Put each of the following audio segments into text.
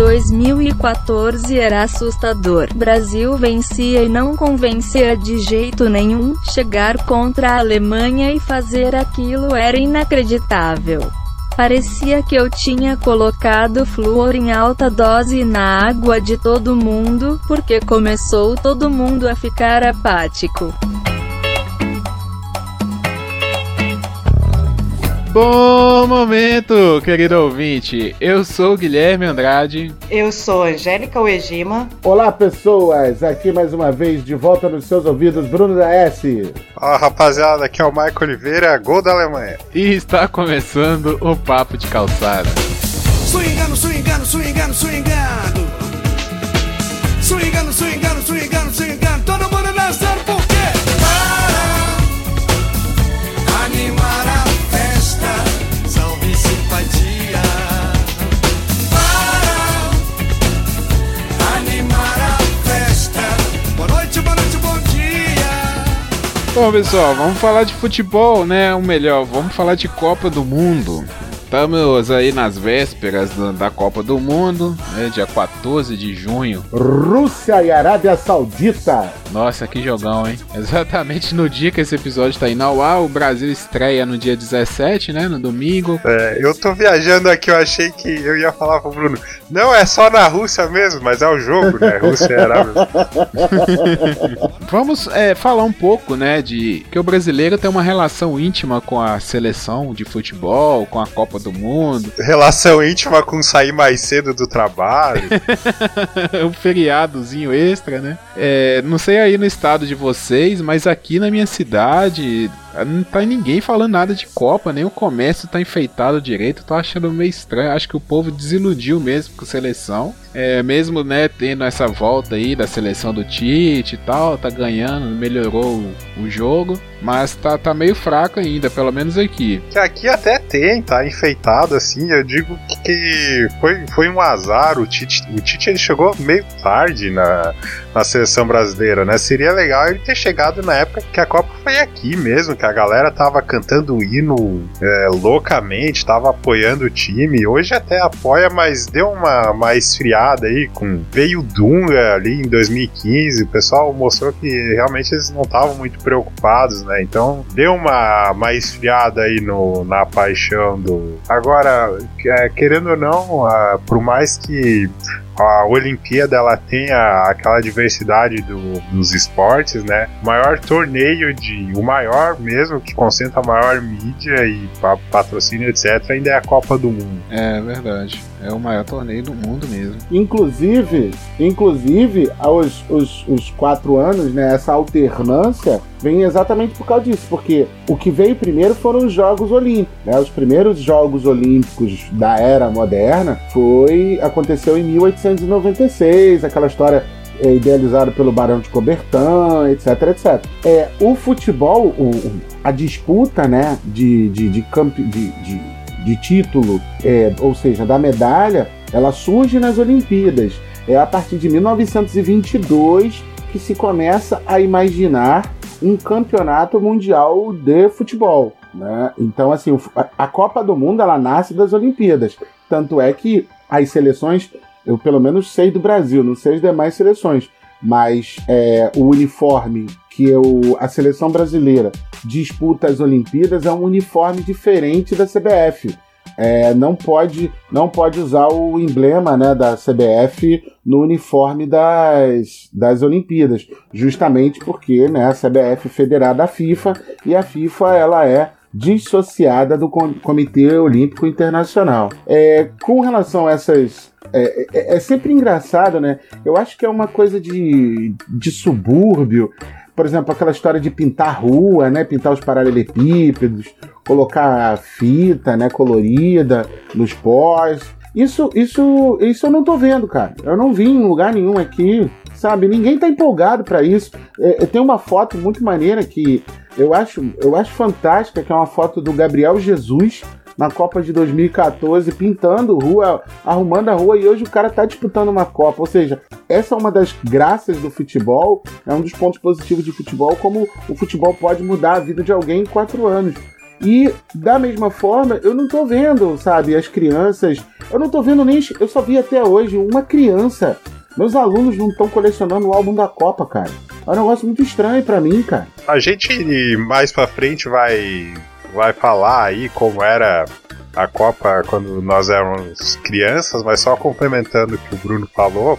2014 era assustador. Brasil vencia e não convencia de jeito nenhum. Chegar contra a Alemanha e fazer aquilo era inacreditável. Parecia que eu tinha colocado flúor em alta dose na água de todo mundo, porque começou todo mundo a ficar apático. Bom momento, querido ouvinte. Eu sou Guilherme Andrade. Eu sou Angélica Uegima. Olá, pessoas. Aqui mais uma vez, de volta nos seus ouvidos, Bruno da S. Ó, rapaziada, aqui é o Michael Oliveira, gol da Alemanha. E está começando o Papo de Calçada. Swingando, swingando, swingando. Swingando, Bom, pessoal, vamos falar de futebol, né? Ou melhor, vamos falar de Copa do Mundo. Estamos aí nas vésperas da, Copa do Mundo, né? dia 14 de junho. Rússia e Arábia Saudita. Nossa, que jogão, hein? Exatamente no dia que esse episódio está indo ao ar, o Brasil estreia no dia 17, né? No domingo. É, eu tô viajando aqui, eu achei que eu ia falar pro Bruno. Não, é só na Rússia mesmo, mas é o jogo, né? Rússia e Arábia. Vamos é, falar um pouco, né, de que o brasileiro tem uma relação íntima com a seleção de futebol, com a Copa do Mundo. Relação íntima com sair mais cedo do trabalho. um feriadozinho extra, né? É, não sei aí no estado de vocês, mas aqui na minha cidade não tá ninguém falando nada de Copa, nem o comércio tá enfeitado direito. Tô achando meio estranho. Acho que o povo desiludiu mesmo com a seleção. É, mesmo, né, tendo essa volta aí da seleção do Tite e tal, tá ganhando, melhorou o, o jogo, mas tá, tá meio fraco ainda, pelo menos aqui. Que aqui até tem, tá enfeitado assim. Eu digo que foi, foi um azar. O Tite, o Tite ele chegou meio tarde na, na seleção brasileira, né? Seria legal ele ter chegado na época que a Copa foi aqui mesmo, que a galera tava cantando o hino é, loucamente, tava apoiando o time. Hoje até apoia, mas deu uma, uma esfriada aí com veio Dunga ali em 2015. O pessoal mostrou que realmente eles não estavam muito preocupados, né? Então deu uma, uma esfriada aí no, na paixão do. Agora, é, querendo ou não, por mais que a Olimpíada ela tem a, aquela diversidade do, dos esportes, né? O maior torneio de. O maior mesmo, que concentra a maior mídia e patrocínio, etc., ainda é a Copa do Mundo. É verdade. É o maior torneio do mundo mesmo. Inclusive, inclusive, aos os, os quatro anos, né? Essa alternância vem exatamente por causa disso, porque o que veio primeiro foram os Jogos Olímpicos. Né? Os primeiros Jogos Olímpicos da era moderna foi aconteceu em 1896, aquela história é, idealizada pelo Barão de Cobertan, etc, etc. É, o futebol, o, a disputa né, de, de, de, de, de, de título, é, ou seja, da medalha, ela surge nas Olimpíadas. É a partir de 1922 que se começa a imaginar um campeonato mundial de futebol. Né? Então, assim, a Copa do Mundo ela nasce das Olimpíadas. Tanto é que as seleções, eu pelo menos sei do Brasil, não sei as demais seleções, mas é, o uniforme que eu, a seleção brasileira disputa as Olimpíadas é um uniforme diferente da CBF é, não pode não pode usar o emblema né, da CBF no uniforme das, das Olimpíadas, justamente porque né, a CBF é federada à FIFA e a FIFA ela é dissociada do Comitê Olímpico Internacional. É, com relação a essas é, é, é, sempre engraçado, né? Eu acho que é uma coisa de, de subúrbio por exemplo, aquela história de pintar rua, né? Pintar os paralelepípedos, colocar fita, né? Colorida nos pós. Isso, isso, isso eu não tô vendo, cara. Eu não vi em lugar nenhum aqui, sabe? Ninguém tá empolgado para isso. É, tem uma foto muito maneira que eu acho, eu acho fantástica, que é uma foto do Gabriel Jesus na Copa de 2014, pintando rua, arrumando a rua, e hoje o cara tá disputando uma Copa. Ou seja, essa é uma das graças do futebol, é um dos pontos positivos de futebol, como o futebol pode mudar a vida de alguém em quatro anos. E da mesma forma, eu não tô vendo, sabe, as crianças. Eu não tô vendo nem. Eu só vi até hoje uma criança. Meus alunos não estão colecionando o álbum da Copa, cara. É um negócio muito estranho pra mim, cara. A gente mais pra frente vai, vai falar aí como era a Copa quando nós éramos crianças, mas só complementando o que o Bruno falou.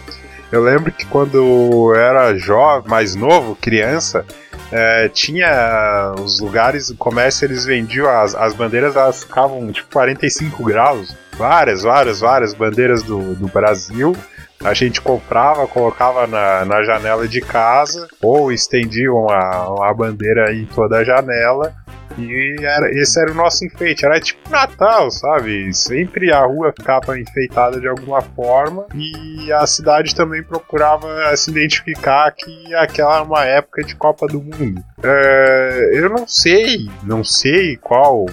Eu lembro que quando eu era jovem, mais novo, criança, é, tinha os lugares, o comércio, eles vendiam as, as bandeiras, elas ficavam tipo 45 graus. Várias, várias, várias bandeiras do, do Brasil. A gente comprava, colocava na, na janela de casa, ou estendia uma, uma bandeira em toda a janela. E era, esse era o nosso enfeite, era tipo Natal, sabe? Sempre a rua ficava enfeitada de alguma forma e a cidade também procurava se identificar que aquela era uma época de Copa do Mundo. É, eu não sei, não sei qual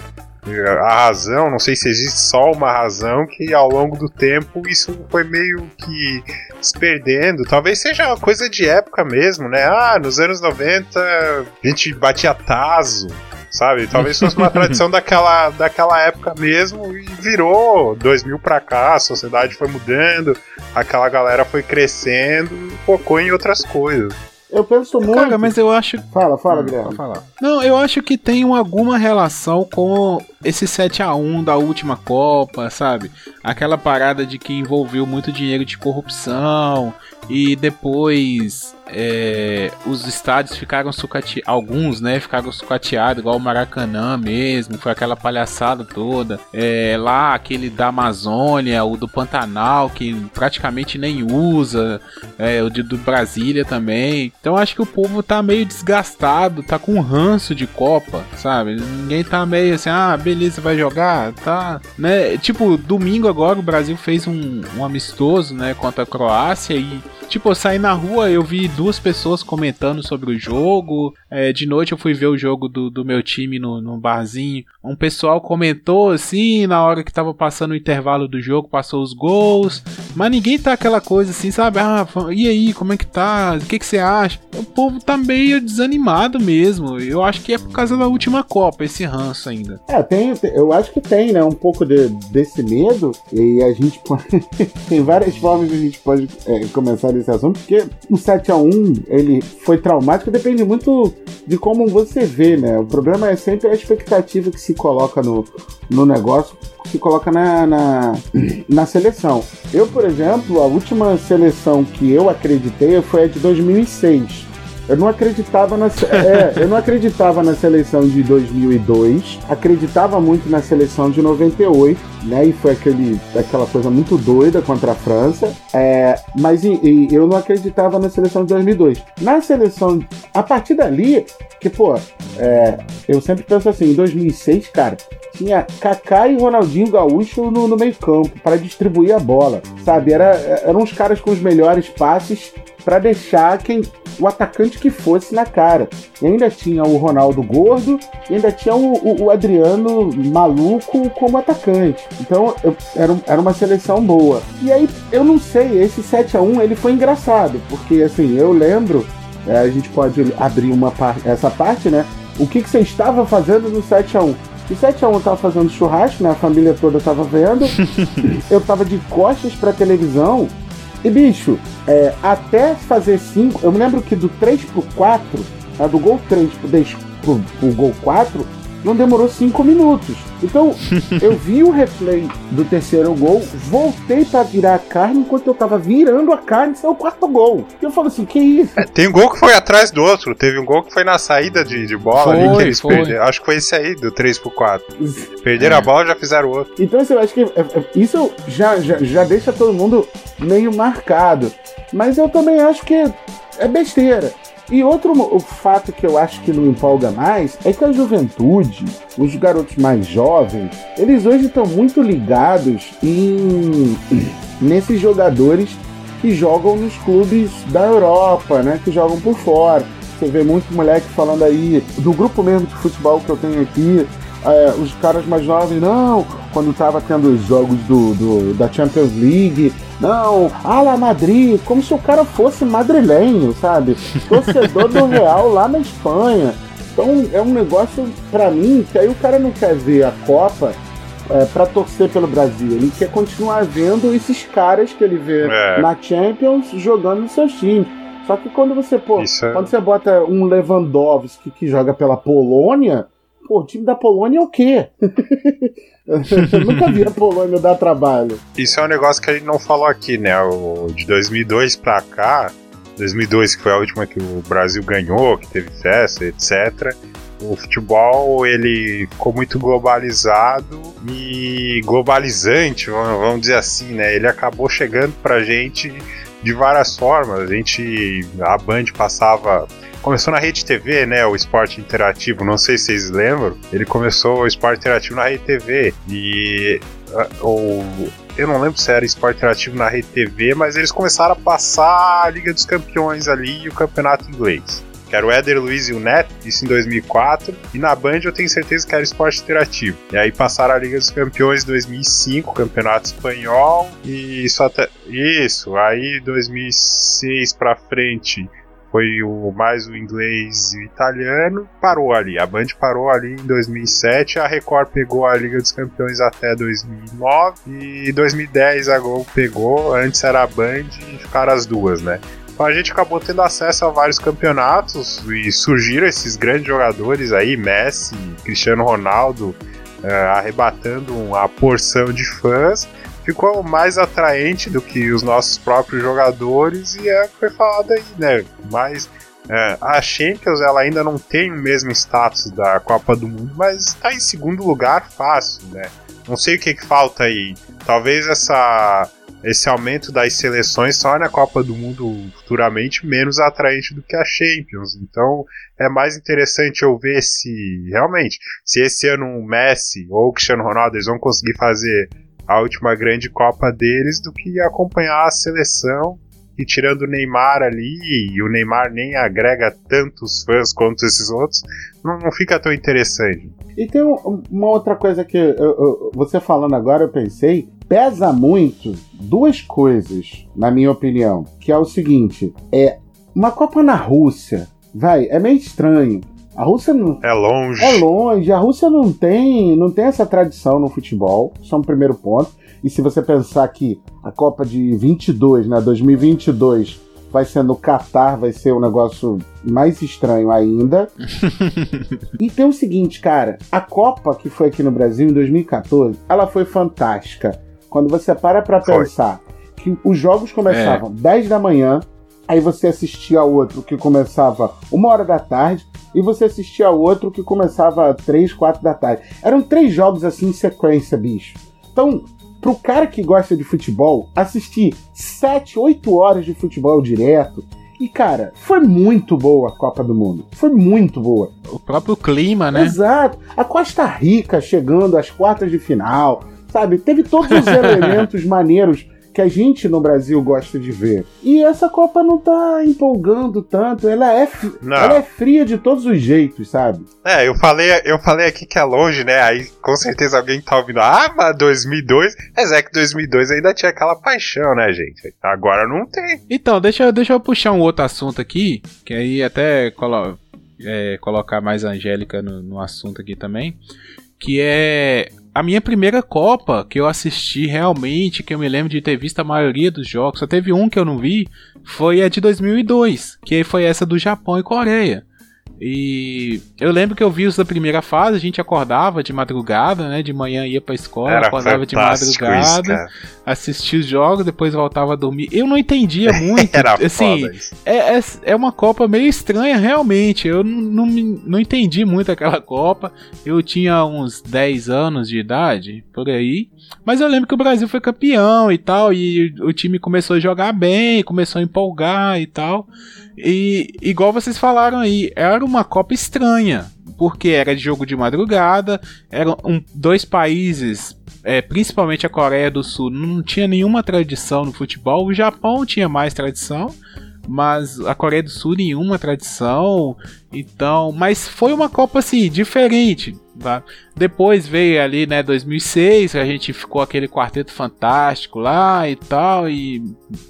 a razão, não sei se existe só uma razão que ao longo do tempo isso foi meio que se perdendo. Talvez seja uma coisa de época mesmo, né? Ah, nos anos 90 a gente batia taso, sabe? Talvez fosse uma tradição daquela, daquela época mesmo e virou 2000 pra cá, a sociedade foi mudando, aquela galera foi crescendo e focou em outras coisas. Eu penso muito. Cara, mas eu acho. Fala, fala, Hum, Guilherme. falar. Não, eu acho que tem um- alguma relação com esse 7 a 1 da última Copa, sabe? Aquela parada de que envolveu muito dinheiro de corrupção e depois é, os estádios ficaram sucateados, alguns, né, ficaram sucateados, igual o Maracanã mesmo, foi aquela palhaçada toda. É, lá, aquele da Amazônia, o do Pantanal, que praticamente nem usa, é, o de, do Brasília também. Então acho que o povo tá meio desgastado, tá com ranço de Copa, sabe? Ninguém tá meio assim, ah, beleza, vai jogar, tá, né? Tipo, domingo agora o Brasil fez um, um amistoso, né, contra a Croácia e Tipo, eu saí na rua, eu vi duas pessoas comentando sobre o jogo. É, de noite eu fui ver o jogo do, do meu time no, no barzinho. Um pessoal comentou assim, na hora que tava passando o intervalo do jogo, passou os gols. Mas ninguém tá aquela coisa assim, sabe? Ah, e aí, como é que tá? O que, que você acha? O povo tá meio desanimado mesmo. Eu acho que é por causa da última Copa, esse ranço ainda. É, tem, eu acho que tem, né? Um pouco de- desse medo. E a gente pode. tem várias formas que a gente pode é, começar nesse assunto, porque o 7x1 ele foi traumático, depende muito de como você vê, né? O problema é sempre a expectativa que se coloca no, no negócio, que se coloca na, na, na seleção. Eu, por exemplo, a última seleção que eu acreditei foi a de 2006. Eu não acreditava na é, eu não acreditava na seleção de 2002, acreditava muito na seleção de 98, né? E foi aquele, aquela coisa muito doida contra a França. É, mas e- e eu não acreditava na seleção de 2002. Na seleção, a partir dali, que pô, é, eu sempre penso assim, em 2006, cara, tinha Kaká e Ronaldinho Gaúcho no, no meio campo para distribuir a bola, sabe? Era, eram os caras com os melhores passes para deixar quem o atacante que fosse na cara. E ainda tinha o Ronaldo gordo e ainda tinha o, o- o Adriano maluco como atacante. Então eu- era, era uma seleção boa. E aí eu não sei, esse 7 a 1 ele foi engraçado, porque assim, eu lembro, é, a gente pode abrir uma par essa parte, né? O que, que você estava fazendo no 7 a 1 o 7x1 eu tava fazendo churrasco, né? A família toda tava vendo. eu tava de costas pra televisão. E, bicho, é, até fazer 5. Eu me lembro que do 3 pro 4, tá? do gol 3 pro, 10 pro, pro gol 4, não demorou 5 minutos. Então, eu vi o replay do terceiro gol, voltei pra virar a carne, enquanto eu tava virando a carne, saiu o quarto gol. E eu falo assim: que isso? É, tem um gol que foi atrás do outro. Teve um gol que foi na saída de, de bola ali Foi, que eles foi. perderam. Acho que foi esse aí, do 3 pro 4. Perderam É. a bola já fizeram outro. Então, assim, eu acho que é, é, isso já, já, já deixa todo mundo meio marcado. Mas eu também acho que é besteira. E outro o fato que eu acho que não empolga mais é que a juventude, os garotos mais jovens, eles hoje estão muito ligados em nesses jogadores que jogam nos clubes da Europa, né? Que jogam por fora. Você vê muito moleque falando aí do grupo mesmo de futebol que eu tenho aqui, é, os caras mais jovens, não, quando tava tendo os jogos do, do- da Champions League, não, Ala Madrid, como se o cara fosse madrilenho, sabe? Torcedor do Real lá na Espanha. Então é um negócio, pra mim, que aí o cara não quer ver a Copa é, para torcer pelo Brasil. Ele quer continuar vendo esses caras que ele vê É. na Champions jogando nos seus times. Só que quando você, pô, é- quando você bota um Lewandowski que joga pela Polônia, pô, o time da Polônia é o quê? Nunca vi a Polônia dar trabalho. Isso é um negócio que a gente não falou aqui, né? O, de 2002 pra cá, 2002 que foi a última que o Brasil ganhou, que teve festa, etc. O futebol ele ficou muito globalizado e globalizante, vamos dizer assim, né? Ele acabou chegando pra gente de várias formas. A gente, a Band passava Começou na Rede TV, né? O esporte interativo. Não sei se vocês lembram. Ele começou o esporte interativo na Rede TV. E. ah, o, eu não lembro se era esporte interativo na Rede TV, mas eles começaram a passar a Liga dos Campeões ali e o Campeonato Inglês. Que era o Éder Luiz e o Neto, isso em 2004. E na Band eu tenho certeza que era esporte interativo. E aí passaram a Liga dos Campeões em 2005, Campeonato Espanhol. E isso até. Isso, aí 2006 pra frente foi o mais o inglês e o italiano, parou ali. A Band parou ali em 2007, a Record pegou a Liga dos Campeões até 2009 e 2010 a Globo pegou, antes era a Band e ficaram as duas, né? Então a gente acabou tendo acesso a vários campeonatos e surgiram esses grandes jogadores aí, Messi, Cristiano Ronaldo, eh, arrebatando uma porção de fãs ficou mais atraente do que os nossos próprios jogadores e é o que foi falado aí, né? Mas é, a Champions ela ainda não tem o mesmo status da Copa do Mundo, mas está em segundo lugar fácil, né? Não sei o que, que falta aí. Talvez essa esse aumento das seleções torne a Copa do Mundo futuramente menos atraente do que a Champions. Então é mais interessante eu ver se realmente, se esse ano o Messi ou o Cristiano Ronaldo eles vão conseguir fazer a última grande Copa deles do que acompanhar a seleção. E tirando o Neymar ali, e o Neymar nem agrega tantos fãs quanto esses outros, não, não fica tão interessante. E tem um- uma outra coisa que eu- eu- você falando agora, eu pensei, pesa muito duas coisas, na minha opinião, que é o seguinte, é uma Copa na Rússia, vai, é meio estranho. A Rússia não, É longe. é longe, a Rússia não tem, não tem essa tradição no futebol, isso é um primeiro ponto. E se você pensar que a Copa de 22, né, 2022, vai ser no Catar, vai ser um negócio mais estranho ainda. e tem o seguinte, cara, a Copa que foi aqui no Brasil em 2014, ela foi fantástica. Quando você para pra Foi. pensar que os jogos começavam 10 da manhã, aí você assistia outro que começava uma hora da tarde, e você assistia outro que começava 3, 4 da tarde. Eram três jogos assim em sequência, bicho. Então, pro cara que gosta de futebol, assistir 7, 8 horas de futebol direto. E, cara, foi muito boa a Copa do Mundo. Foi muito boa. O próprio clima, né? Exato. A Costa Rica chegando às quartas de final, sabe? Teve todos os elementos maneiros que a gente no Brasil gosta de ver. E essa Copa não tá empolgando tanto. Ela é, Não. ela é fria de todos os jeitos, sabe? É, eu falei, eu falei aqui que é longe, né? Aí com certeza alguém tá ouvindo. Ah, mas 2002. Mas é que 2002 ainda tinha aquela paixão, né, gente? Agora não tem. Então, deixa, eu- deixa eu puxar um outro assunto aqui, que aí até colo é, colocar mais a Angélica no, no assunto aqui também, que é a minha primeira Copa que eu assisti realmente, que eu me lembro de ter visto a maioria dos jogos, só teve um que eu não vi, foi a de 2002, que foi essa do Japão e Coreia. E eu lembro que eu vi os da primeira fase, a gente acordava de madrugada, né? De manhã ia pra escola, Era acordava de isso, madrugada cara. assistia os jogos, depois voltava a dormir. Eu não entendia muito. Era assim, isso. é, é, é uma Copa meio estranha, realmente. Eu não, não, não entendi muito aquela Copa. Eu tinha uns 10 anos de idade, por aí. Mas eu lembro que o Brasil foi campeão e tal. E o time começou a jogar bem, começou a empolgar e tal. E igual vocês falaram aí, era uma Copa estranha. Porque era de jogo de madrugada, eram um, dois países é, principalmente a Coreia do Sul, não tinha nenhuma tradição no futebol. O Japão tinha mais tradição, mas a Coreia do Sul nenhuma tradição. Então, mas foi uma Copa assim diferente. Tá? Depois veio ali, né, 2006, a gente ficou aquele quarteto fantástico lá e tal, e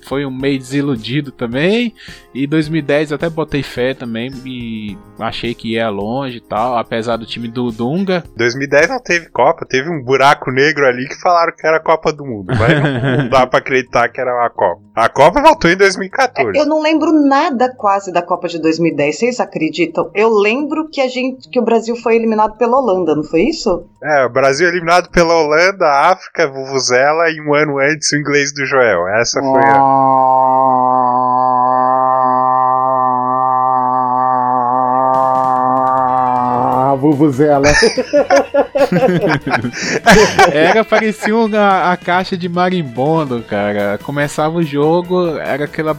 foi um meio desiludido também. E 2010 eu até botei fé também e achei que ia longe e tal, apesar do time do Dunga. 2010 não teve Copa, teve um buraco negro ali que falaram que era a Copa do Mundo. Mas não, dá pra acreditar que era a Copa. A Copa voltou em 2014. Eu não lembro nada quase da Copa de 2010, vocês acreditam? Eu lembro que a gente que o Brasil foi eliminado pela Holanda, não foi isso? É, o Brasil eliminado pela Holanda, a África, Vuvuzela e um ano antes o inglês do Joel. Essa foi a. Ah, Vuvuzela. Era, parecia uma, a caixa de marimbondo, cara. Começava o jogo, era aquela.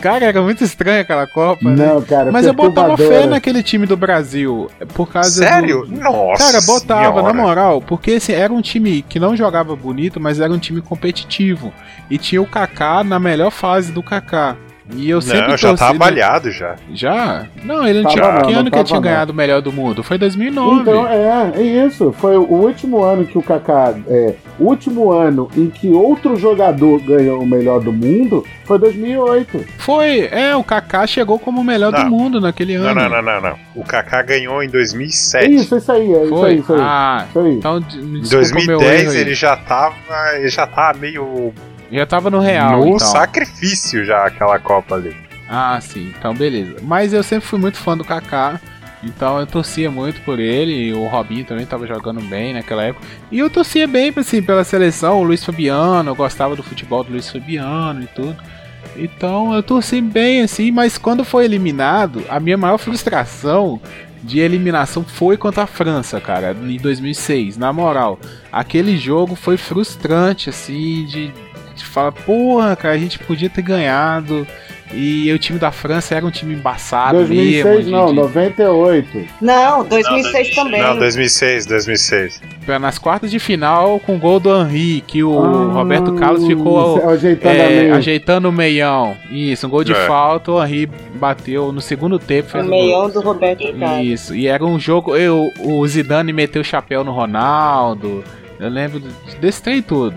Cara, era muito estranha aquela Copa. né? Não, cara, Mas eu botava fé naquele time do Brasil. Por causa Sério? do. Nossa. Cara, botava, senhora. na moral, porque assim, era um time que não jogava bonito, mas era um time competitivo. E tinha o Kaká na melhor fase do Kaká. E eu sempre Não, já torci, tá né? avaliado já. Já? Não, ele não Tava tinha. não, que não ano que ele tinha não. ganhado o melhor do mundo? Foi 2009. Então, é, é isso. Foi o último ano que o Kaká. É, o último ano em que outro jogador ganhou o melhor do mundo foi 2008. Foi, é, o Kaká chegou como o melhor Não. do mundo naquele ano. não, não, não, não. O Kaká ganhou em 2007. É isso, isso aí, é isso Foi? aí, isso aí. Ah, Isso aí. então me Em desculpa o meu 2010 erro aí. ele já tava. Ele já tava meio Já tava no real, no então. sacrifício já aquela Copa ali. Ah, sim, então beleza. Mas eu sempre fui muito fã do Kaká. Então eu torcia muito por ele, e o Robinho também tava jogando bem naquela época. E eu torcia bem assim, pela seleção, o Luiz Fabiano, eu gostava do futebol do Luiz Fabiano e tudo. Então eu torci bem assim, mas quando foi eliminado, a minha maior frustração de eliminação foi contra a França, cara, em 2006. Na moral, aquele jogo foi frustrante assim, de, de falar, porra, cara, a gente podia ter ganhado. E o time da França era um time embaçado 2006 mesmo. de- não, de- 98. Não, 2006 também. Não, 2006, 2006. Pra- nas quartas de final com o gol do Henry, que o Ah, Roberto Carlos ficou ajeitando é, a meia. ajeitando o meião. Isso, um gol de É. falta, o Henry bateu no segundo tempo. O Fez o gol. meião do Roberto Carlos. Isso, e era um jogo. Eu, o Zidane meteu o chapéu no Ronaldo. Eu lembro desse trem tudo.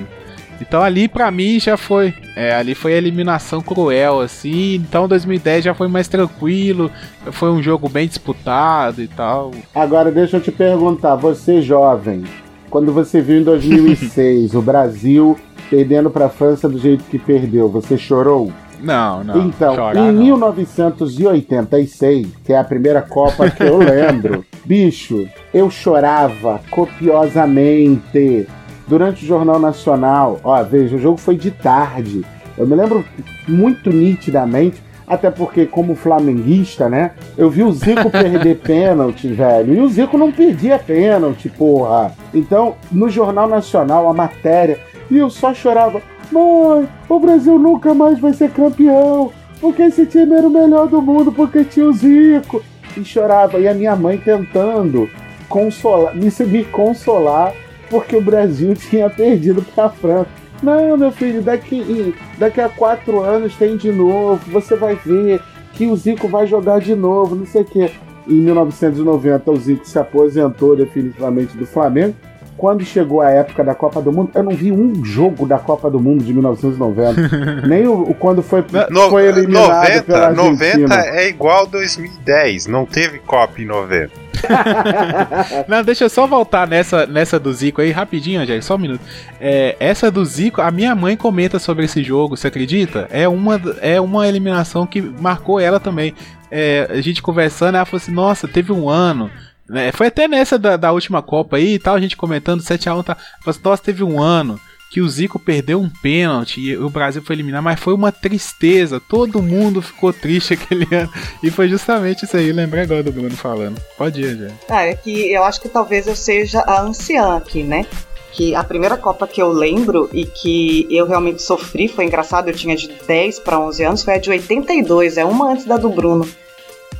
Então ali pra mim já foi. É, ali foi a eliminação cruel, assim. Então 2010 já foi mais tranquilo. Foi um jogo bem disputado e tal. Agora deixa eu te perguntar, você jovem, quando você viu em 2006 o Brasil perdendo pra França do jeito que perdeu, você chorou? Não, não. então, chorar, em não. 1986, que é a primeira Copa que eu lembro, bicho, eu chorava copiosamente durante o Jornal Nacional. Ó, veja, o jogo foi de tarde. Eu me lembro muito nitidamente, até porque, como flamenguista, né? Eu vi o Zico perder pênalti, velho. E o Zico não perdia pênalti, porra. Então, no Jornal Nacional, a matéria. E eu só chorava. Mãe, o Brasil nunca mais vai ser campeão. Porque esse time era o melhor do mundo, porque tinha o Zico. E chorava. E a minha mãe tentando consolar, me, me consolar porque o Brasil tinha perdido para a França. Não, meu filho, daqui, daqui a quatro anos tem de novo. Você vai ver que o Zico vai jogar de novo, não sei o quê. Em 1990, o Zico se aposentou definitivamente do Flamengo. Quando chegou a época da Copa do Mundo, eu não vi um jogo da Copa do Mundo de 1990. Nem o, o quando foi, No- foi eliminado pela 90, Argentina. 90 é igual 2010. Não teve Copa em 90. Não, deixa eu só voltar nessa, nessa do Zico aí, rapidinho, Angélica, só um minuto. É, essa do Zico, a minha mãe comenta sobre esse jogo, você acredita? É uma, é uma eliminação que marcou ela também. É, a gente conversando, ela falou assim: nossa, teve um ano. né, Foi até nessa da, da última Copa aí e tal, a gente comentando 7x1. Tá, falou assim, nossa, teve um ano que o Zico perdeu um pênalti e o Brasil foi eliminar, mas foi uma tristeza. Todo mundo ficou triste aquele ano. E foi justamente isso aí, lembrei agora do Bruno falando. Pode ir, Angélica. Ah, é que eu acho que talvez eu seja a anciã aqui, né? Que a primeira Copa que eu lembro e que eu realmente sofri, foi engraçado, eu tinha de 10 para 11 anos, foi a de 82, é uma antes da do Bruno.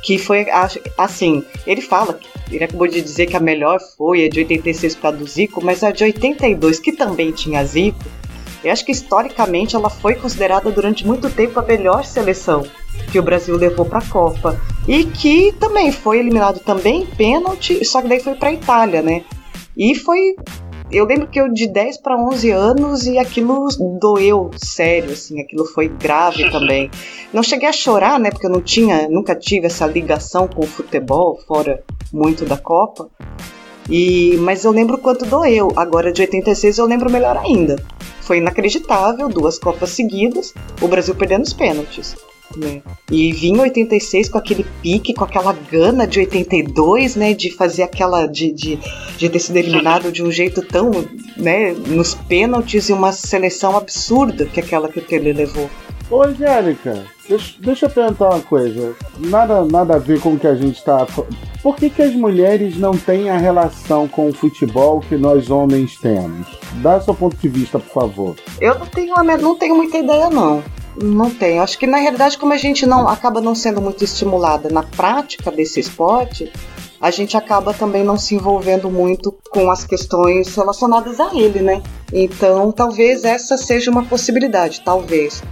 Que foi, assim, ele fala, ele acabou de dizer que a melhor foi a de 86 por causa do Zico, mas a de 82, que também tinha Zico, eu acho que historicamente ela foi considerada durante muito tempo a melhor seleção que o Brasil levou para a Copa. e que também foi eliminado também em pênalti, só que daí foi para a Itália, né? E foi eu lembro que eu de 10 para 11 anos e aquilo doeu sério, assim, aquilo foi grave também. Não cheguei a chorar, né, porque eu não tinha, nunca tive essa ligação com o futebol, fora muito da Copa. E, mas eu lembro quanto doeu. Agora de 86 eu lembro melhor ainda. Foi inacreditável, duas Copas seguidas, o Brasil perdendo os pênaltis. Né? E vinha 86 com aquele pique, com aquela gana de 82, né? De fazer aquela. de, de, de ter sido eliminado de um jeito tão. né? Nos pênaltis e uma seleção absurda que aquela que o Tele levou. Ô, Angélica, deixa, deixa eu perguntar uma coisa. Nada, nada a ver com o que a gente tá. Por que, que as mulheres não têm a relação com o futebol que nós homens temos? Dá seu ponto de vista, por favor. Eu não tenho, não tenho muita ideia, não. Não tenho. Acho que na realidade, como a gente não acaba não sendo muito estimulada na prática desse esporte, a gente acaba também não se envolvendo muito com as questões relacionadas a ele, né? Então, talvez essa seja uma possibilidade, talvez.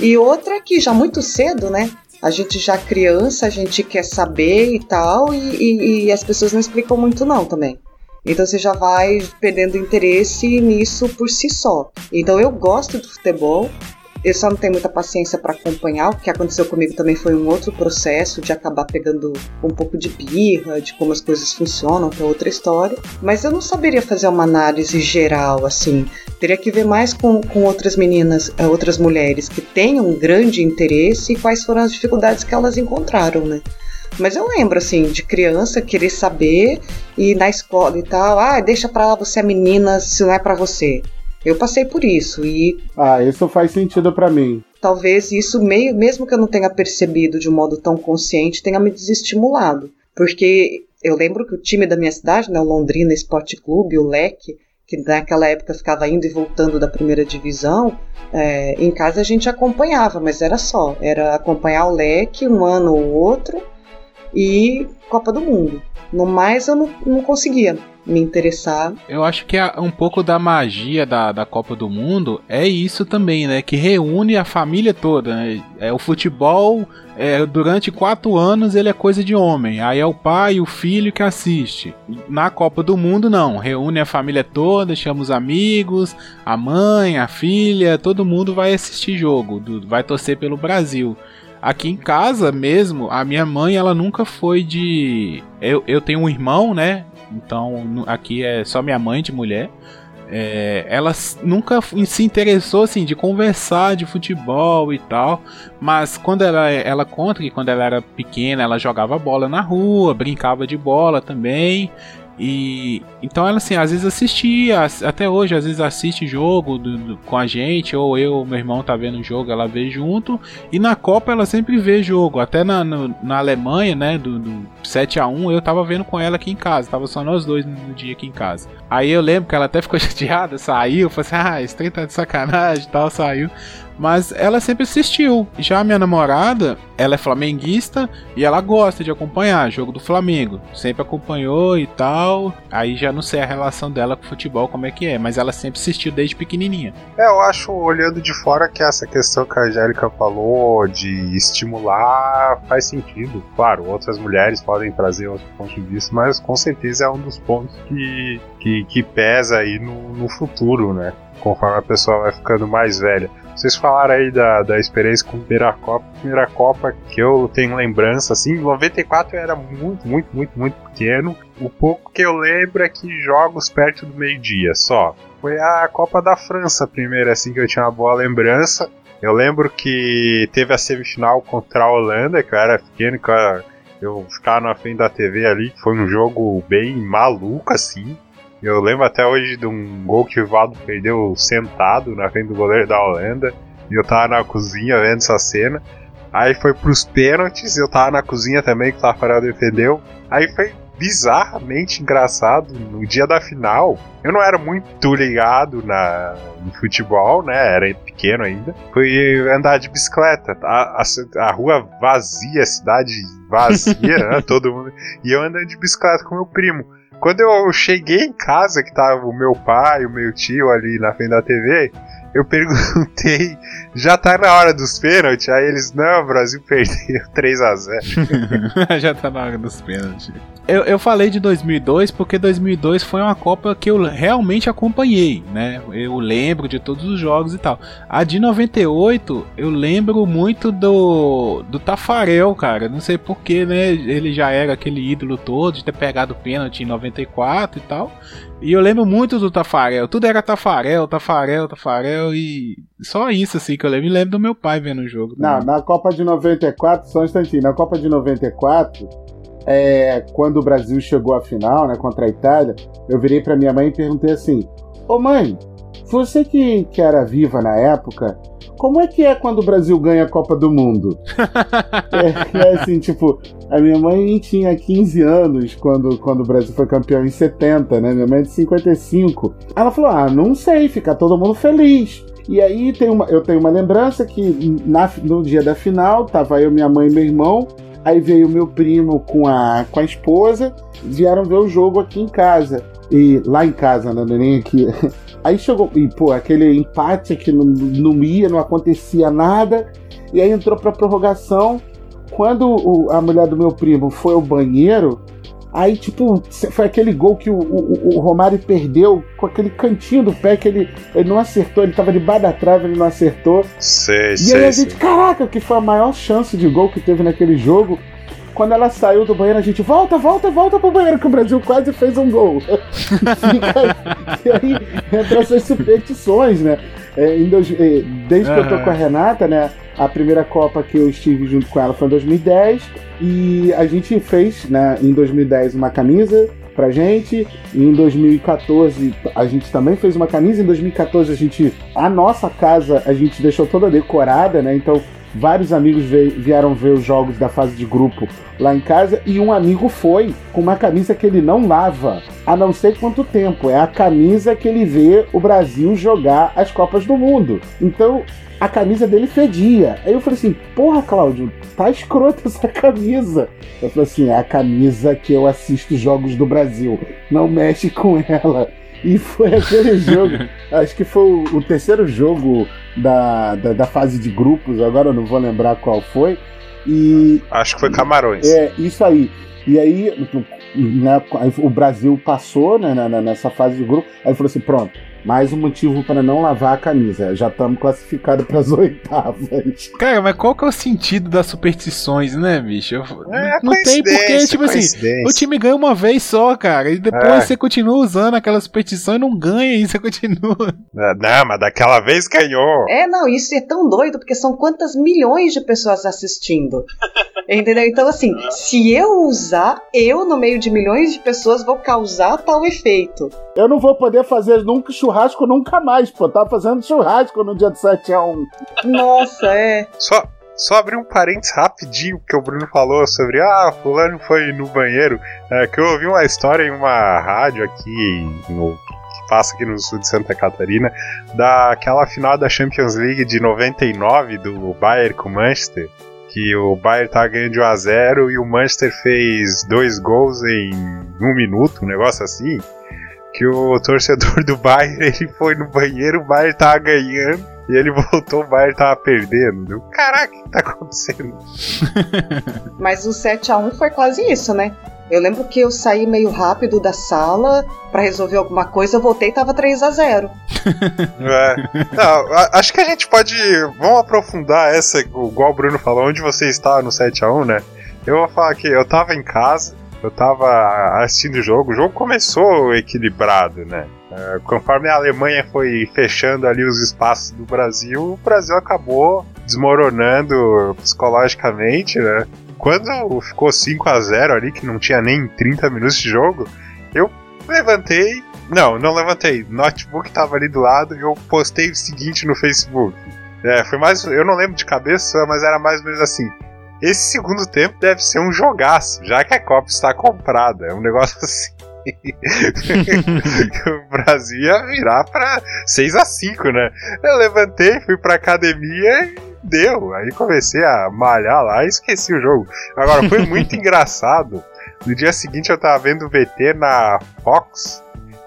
E outra é que já muito cedo, né? A gente já criança, a gente quer saber e tal, e, e, e as pessoas não explicam muito não também. Então você já vai perdendo interesse nisso por si só. Então eu gosto do futebol, eu só não tenho muita paciência para acompanhar. O que aconteceu comigo também foi um outro processo de acabar pegando um pouco de birra, de como as coisas funcionam, que é outra história. Mas eu não saberia fazer uma análise geral, assim. Teria que ver mais com, com outras meninas, eh, outras mulheres que tenham um grande interesse e quais foram as dificuldades que elas encontraram, né? Mas eu lembro, assim, de criança querer saber e na escola e tal, ah, deixa pra lá, você é menina, se não é para você. Eu passei por isso e. Ah, isso faz sentido para mim. Talvez isso, meio, mesmo que eu não tenha percebido de um modo tão consciente, tenha me desestimulado. Porque eu lembro que o time da minha cidade, né, o Londrina Esporte Clube, o Leque, que naquela época ficava indo e voltando da primeira divisão, é, em casa a gente acompanhava, mas era só. Era acompanhar o Leque um ano ou outro e Copa do Mundo. No mais eu não, não conseguia me interessar. Eu acho que é um pouco da magia da, da Copa do Mundo é isso também, né? Que reúne a família toda. Né? É o futebol. É, durante quatro anos ele é coisa de homem. Aí é o pai e o filho que assiste. Na Copa do Mundo, não. Reúne a família toda, chama os amigos, a mãe, a filha, todo mundo vai assistir jogo, vai torcer pelo Brasil. Aqui em casa mesmo, a minha mãe, ela nunca foi de. Eu, eu tenho um irmão, né? Então aqui é só minha mãe de mulher. É, ela nunca se interessou assim de conversar de futebol e tal, mas quando ela, ela conta que quando ela era pequena ela jogava bola na rua, brincava de bola também e então ela assim, às vezes assistia, até hoje às vezes assiste jogo do, do, com a gente, ou eu, meu irmão tá vendo jogo, ela vê junto. E na Copa ela sempre vê jogo, até na, no, na Alemanha, né, do, do 7 a 1 eu tava vendo com ela aqui em casa, tava só nós dois no dia aqui em casa. Aí eu lembro que ela até ficou chateada, saiu, falou assim: "Ah, esse trem tá de sacanagem", e tal, saiu. Mas ela sempre assistiu. Já a minha namorada, ela é flamenguista e ela gosta de acompanhar jogo do Flamengo. Sempre acompanhou e tal. Aí já não sei a relação dela com o futebol como é que é, mas ela sempre assistiu desde pequenininha. É, eu acho, olhando de fora, que essa questão que a Angélica falou de estimular faz sentido. Claro, outras mulheres podem trazer outro ponto de vista, mas com certeza é um dos pontos que, que, que pesa aí no, no futuro, né? Conforme a pessoa vai ficando mais velha. Vocês falaram aí da, da experiência com a primeira Copa. Primeira Copa que eu tenho lembrança, assim, em 94 eu era muito, muito, muito, muito pequeno. O pouco que eu lembro é que jogos perto do meio-dia só. Foi a Copa da França primeira, assim, que eu tinha uma boa lembrança. Eu lembro que teve a semifinal contra a Holanda, que eu era pequeno, que eu, eu ficava na frente da TV ali, que foi um jogo bem maluco, assim. Eu lembro até hoje de um gol que o Valdo perdeu sentado na frente do goleiro da Holanda. E eu tava na cozinha vendo essa cena. Aí foi pros pênaltis, eu tava na cozinha também, que o Tafarel defendeu. Aí foi bizarramente engraçado. No dia da final, eu não era muito ligado na, no futebol, né? Era pequeno ainda. Foi andar de bicicleta. A, a, a rua vazia, a cidade vazia, né? Todo mundo. E eu andando de bicicleta com meu primo. Quando eu cheguei em casa, que tava o meu pai, o meu tio ali na frente da TV, eu perguntei, já tá na hora dos pênaltis? Aí eles, não, o Brasil perdeu 3x0. Já tá na hora dos pênaltis. Eu, eu falei de 2002 porque 2002 foi uma Copa que eu realmente acompanhei, né? Eu lembro de todos os jogos e tal. A de 98, eu lembro muito do, do Tafarel, cara. Não sei porquê, né? Ele já era aquele ídolo todo de ter pegado pênalti em 94 e tal. E eu lembro muito do Tafarel. Tudo era Tafarel, Tafarel, Tafarel e só isso assim que eu lembro. E lembro do meu pai vendo o jogo. Não, também. na Copa de 94, só um instantinho, na Copa de 94, é, quando o Brasil chegou à final, né, contra a Itália, eu virei pra minha mãe e perguntei assim: Ô mãe, você que, que era viva na época, como é que é quando o Brasil ganha a Copa do Mundo? é, é assim, tipo, a minha mãe tinha 15 anos quando, quando o Brasil foi campeão em 70, né? Minha mãe é de 55. Ela falou: Ah, não sei, fica todo mundo feliz. E aí tem uma, eu tenho uma lembrança que na- no dia da final, tava eu, minha mãe e meu irmão. Aí veio meu primo com a, com a esposa, vieram ver o jogo aqui em casa. E lá em casa, né? não é Nem aqui. Aí chegou, e pô, aquele empate que não, não ia, não acontecia nada. E aí entrou pra prorrogação. Quando o- a mulher do meu primo foi ao banheiro, aí, tipo, foi aquele gol que o, o- o Romário perdeu com aquele cantinho do pé que ele, ele não acertou, ele tava debaixo da trave, ele não acertou. Sei, E sei, aí a sei. gente, caraca, que foi a maior chance de gol que teve naquele jogo. Quando ela saiu do banheiro, a gente volta, volta, volta pro banheiro, que o Brasil quase fez um gol. E aí entra essas superstições, né? É, dois- é, desde que eu tô com a Renata, né? A primeira Copa que eu estive junto com ela foi em 2010. E a gente fez, né, em 2010, uma camisa pra gente. E em 2014 a gente também fez uma camisa. Em 2014 a gente. A nossa casa a gente deixou toda decorada, né? Então vários amigos vieram ver os jogos da fase de grupo lá em casa. E um amigo foi com uma camisa que ele não lava há não sei quanto tempo. É a camisa que ele vê o Brasil jogar as Copas do Mundo. Então. A camisa dele fedia. Aí eu falei assim: Porra, Cláudio, tá escrota essa camisa. Eu falei assim: é a camisa que eu assisto jogos do Brasil. Não mexe com ela. E foi aquele jogo. acho que foi o, o terceiro jogo da, da, da fase de grupos. Agora eu não vou lembrar qual foi. E Acho que foi Camarões. é isso aí. E aí, né, o Brasil passou né, nessa fase de grupo. Aí falou assim: pronto, mais um motivo para não lavar a camisa. Já estamos classificados para as oitavas. Cara, mas qual que é o sentido das superstições, né, bicho? Eu- É, não tem porque, tipo assim, o time ganha uma vez só, cara, e depois É. você continua usando aquela superstição e não ganha, e você continua. Não, mas daquela vez ganhou. É, não, isso é tão doido, porque são quantas milhões de pessoas assistindo. Entendeu? Então, assim, se eu usar, eu, no meio de milhões de pessoas, vou causar tal efeito. Eu não vou poder fazer nunca churrasco nunca mais, pô. Tava fazendo churrasco no dia de 7 a 1. Nossa, é. Só, só abrir um parênteses rapidinho, que o Bruno falou sobre, ah, fulano foi no banheiro. É, que eu ouvi uma história em uma rádio aqui, no, que passa aqui no sul de Santa Catarina, daquela final da Champions League de 99, do Bayern com o Manchester. Que o Bayern tava ganhando de 1x0 e o Manchester fez dois gols em um minuto, um negócio assim. Que o torcedor do Bayern ele foi no banheiro, o Bayern tava ganhando. E ele voltou, o Bayern tava perdendo. Caraca, o que tá acontecendo? Mas o 7 a 1 foi quase isso, né? Eu lembro que eu saí meio rápido da sala pra resolver alguma coisa, eu voltei e tava 3 a 0 É. Não, a- acho que a gente pode. Vamos aprofundar essa, igual o Bruno falou, onde você estava no 7x1, né? Eu vou falar que eu tava em casa, eu tava assistindo o jogo, o jogo começou equilibrado, né? É, conforme a Alemanha foi fechando ali os espaços do Brasil, o Brasil acabou desmoronando psicologicamente, né? Quando ficou 5 a 0 ali, que não tinha nem 30 minutos de jogo, eu levantei. Não, não levantei. Notebook tava ali do lado e eu postei o seguinte no Facebook. É, foi mais. Eu não lembro de cabeça, mas era mais ou menos assim. Esse segundo tempo deve ser um jogaço, já que a Copa está comprada. É um negócio assim. o Brasil ia virar pra 6 a 5 né? Eu levantei, fui pra academia e deu. Aí comecei a malhar lá e esqueci o jogo. Agora, foi muito engraçado. No dia seguinte eu tava vendo o VT na Fox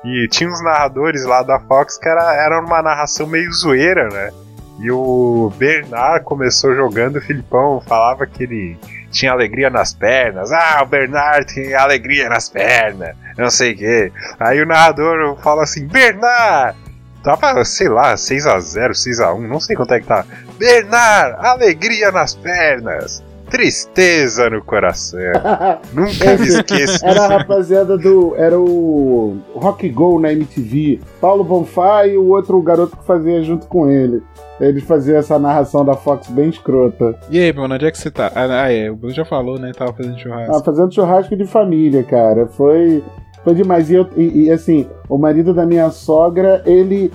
E tinha uns narradores lá da Fox que era, era uma narração meio zoeira, né? E o Bernard começou jogando, o Filipão falava que ele tinha alegria nas pernas. Ah, o Bernard tem alegria nas pernas, não sei o quê. Aí o narrador fala assim: Bernard! Tava, sei lá, 6x0, 6x1, não sei quanto é que tá. Bernard, alegria nas pernas tristeza no coração. Nunca me esqueço. Era a rapaziada do. Era o Rock Go na MTV. Paulo Bonfá e o outro garoto que fazia junto com ele. Ele fazia essa narração da Fox bem escrota. E aí, Bruno, onde é que você tá? Ah, é, o Bruno já falou, né? Tava fazendo churrasco. Ah, fazendo churrasco de família, cara. Foi. Foi demais. E, eu, e, e assim, o marido da minha sogra, ele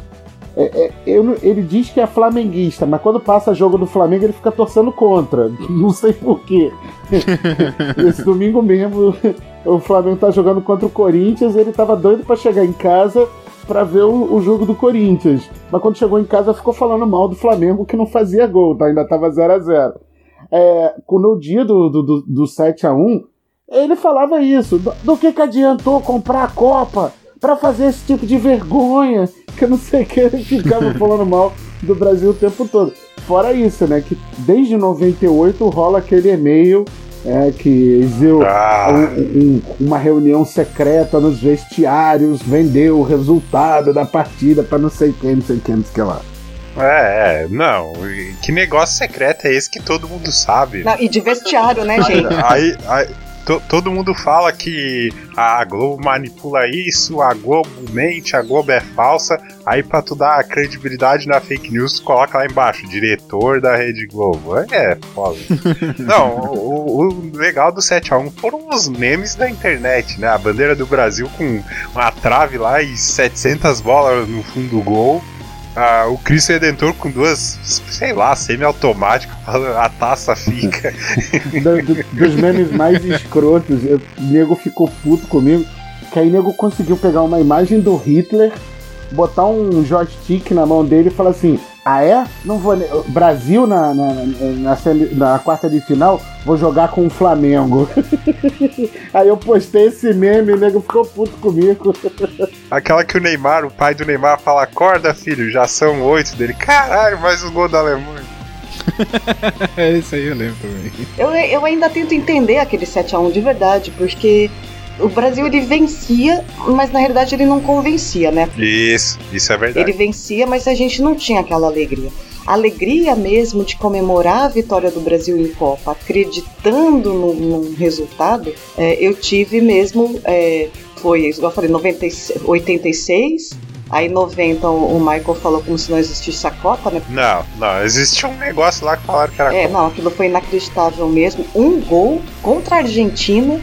é, é, eu, ele diz que é flamenguista, mas quando passa jogo do Flamengo ele fica torcendo contra. Não sei porquê. Esse domingo mesmo, o Flamengo tá jogando contra o Corinthians e ele tava doido para chegar em casa para ver o, o, jogo do Corinthians. Mas quando chegou em casa ficou falando mal do Flamengo que não fazia gol, tá? ainda tava 0 a 0 é, No dia do, do, do, do 7 a 1 ele falava isso. Do, do que, que adiantou comprar a Copa? Para fazer esse tipo de vergonha, que eu não sei o que ele ficava falando mal do Brasil o tempo todo. Fora isso, né, que desde 98 rola aquele e-mail é, que exigiu ah. um, um, uma reunião secreta nos vestiários, vendeu o resultado da partida para não sei quem, não sei quem, não sei que lá. É, é, não. Que negócio secreto é esse que todo mundo sabe? Não, e de vestiário, né, gente? aí, aí, todo mundo fala que a Globo manipula isso, a Globo mente, a Globo é falsa. Aí, pra tu dar credibilidade na fake news, tu coloca lá embaixo, diretor da Rede Globo. É, foda. Não, o, o, legal do 7x1 foram os memes da internet, né? A bandeira do Brasil com uma trave lá e 700 bolas no fundo do gol ah, o Cristo Redentor com duas, sei lá, semi-automático, a taça fica. do, do, dos memes mais escrotos, o nego ficou puto comigo, que aí o nego conseguiu pegar uma imagem do Hitler, botar um joystick na mão dele e falar assim: ah, é? Não vou. Brasil na, na, na, na, quarta de final, vou jogar com o Flamengo. Aí eu postei esse meme e o nego ficou puto comigo. Aquela que o Neymar, o pai do Neymar, fala: Acorda, filho, já são oito dele. Caralho, mais um gol da Alemanha. é isso aí, eu lembro também. Eu, eu ainda tento entender aquele 7x1 de verdade, porque o Brasil ele vencia, mas na realidade ele não convencia, né? Isso, isso é verdade. Ele vencia, mas a gente não tinha aquela alegria. A alegria mesmo de comemorar a vitória do Brasil em Copa, acreditando num, num resultado, é, eu tive mesmo. É, foi, igual eu falei, 90, 86, Aí 90 o Michael falou como se não existisse a Copa, né? Não, não, existe um negócio lá que falaram que era É, Copa. não, aquilo foi inacreditável mesmo. Um gol contra a Argentina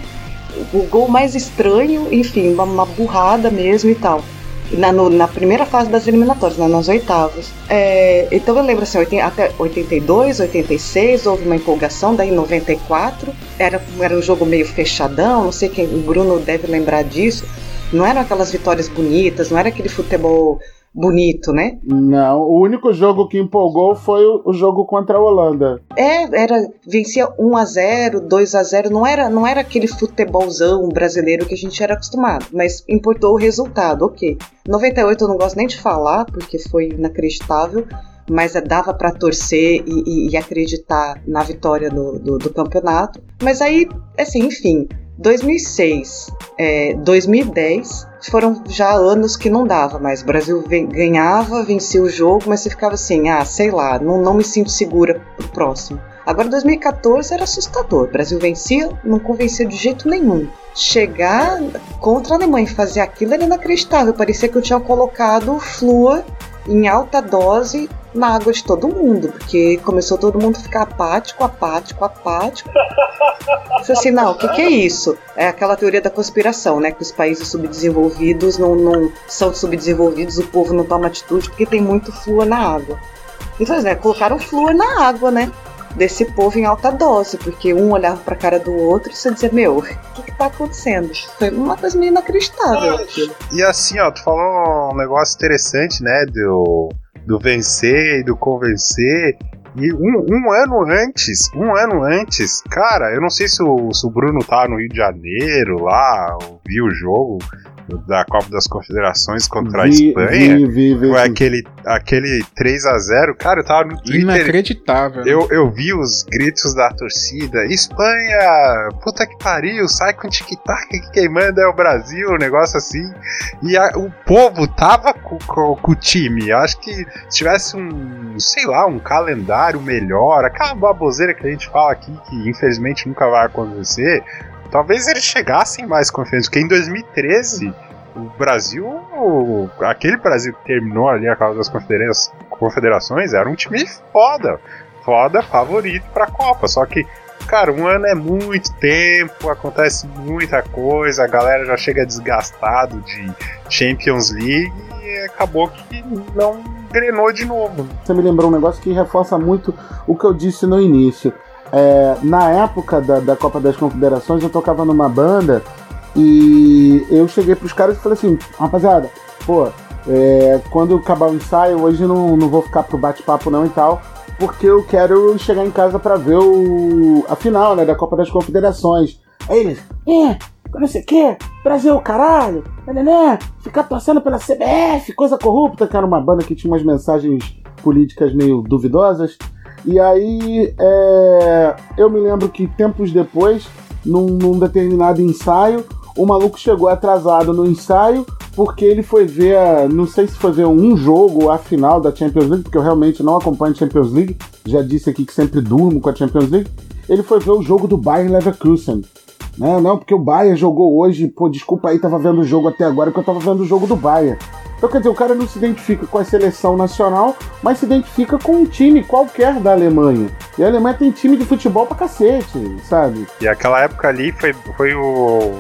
o gol mais estranho, enfim, uma, uma burrada mesmo e tal. Na, no, na, primeira fase das eliminatórias, né, nas oitavas. É, então eu lembro assim, até 82, 86 houve uma empolgação, daí 94 era, era um jogo meio fechadão, não sei quem, o Bruno deve lembrar disso. Não eram aquelas vitórias bonitas, não era aquele futebol bonito, né? Não, o único jogo que empolgou foi o, jogo contra a Holanda. É, era vencia 1 a 0, 2 a 0, não era não era aquele futebolzão brasileiro que a gente era acostumado, mas importou o resultado, OK. 98 eu não gosto nem de falar porque foi inacreditável mas dava para torcer e, e, e, acreditar na vitória do, do, do, campeonato. Mas aí, assim, enfim, 2006, é, 2010 foram já anos que não dava mais. O Brasil ganhava, vencia o jogo, mas você ficava assim, ah, sei lá, não, não me sinto segura pro próximo. Agora 2014 era assustador. O Brasil vencia, não convencia de jeito nenhum. Chegar contra a Alemanha e fazer aquilo era inacreditável. Parecia que eu tinha colocado flúor em alta dose na água de todo mundo, porque começou todo mundo a ficar apático, apático, apático. Disse assim, não, o que, que, é isso? É aquela teoria da conspiração, né? Que os países subdesenvolvidos não, não são subdesenvolvidos, o povo não toma atitude porque tem muito flúor na água. Então, né, colocaram flúor na água, né? Desse povo em alta dose, porque um olhava pra cara do outro e você dizia, meu, o que, que tá acontecendo? Foi uma coisa meio inacreditável aquilo. E assim, ó, tu falou um negócio interessante, né? Do do vencer e do convencer. E um, um, ano antes, um ano antes, cara, eu não sei se o, se o Bruno tá no Rio de Janeiro lá, viu o jogo, da Copa das Confederações contra a Vi- Espanha? vi- vi- vi- Foi vi. aquele, aquele 3x0. Cara, eu tava no Twitter. Inacreditável. né? Eu, eu vi os gritos da torcida. Espanha! Puta que pariu! Sai com tic-tac que quem manda é o Brasil, um negócio assim. E a- o povo tava com, com- com o time. Eu acho que se tivesse um, sei lá, um calendário melhor, aquela baboseira que a gente fala aqui, que infelizmente nunca vai acontecer, talvez eles chegassem mais confiantes. Porque em 2013. O Brasil, aquele Brasil que terminou ali a causa das confedera- confederações, era um time foda foda favorito pra Copa. Só que, cara, um ano é muito tempo, acontece muita coisa, a galera já chega desgastado de Champions League e acabou que não engrenou de novo. Você me lembrou um negócio que reforça muito o que eu disse no início. É, na época da, da Copa das Confederações, eu tocava numa banda e eu cheguei pros caras e falei assim: rapaziada, pô, é, quando acabar o ensaio, hoje não, não vou ficar pro bate-papo não e tal, porque eu quero chegar em casa pra ver o, a final né, da Copa das Confederações. Aí eles, é, não sei o que, Brasil, caralho, né, né, ficar torcendo pela CBF, coisa corrupta, que era uma banda que tinha umas mensagens políticas meio duvidosas. E aí é, eu me lembro que tempos depois, num, num determinado ensaio, o maluco chegou atrasado no ensaio porque ele foi ver, não sei se foi ver um jogo, a final da Champions League, porque eu realmente não acompanho Champions League, já disse aqui que sempre durmo com a Champions League. Ele foi ver o jogo do Bayern Leverkusen. Né? Não, porque o Bayern jogou hoje, pô, desculpa aí, tava vendo o jogo até agora, porque eu tava vendo o jogo do Bayern. Então, quer dizer, o cara não se identifica com a seleção nacional, mas se identifica com um time qualquer da Alemanha. E a Alemanha tem time de futebol pra cacete, sabe? E aquela época ali foi, foi o.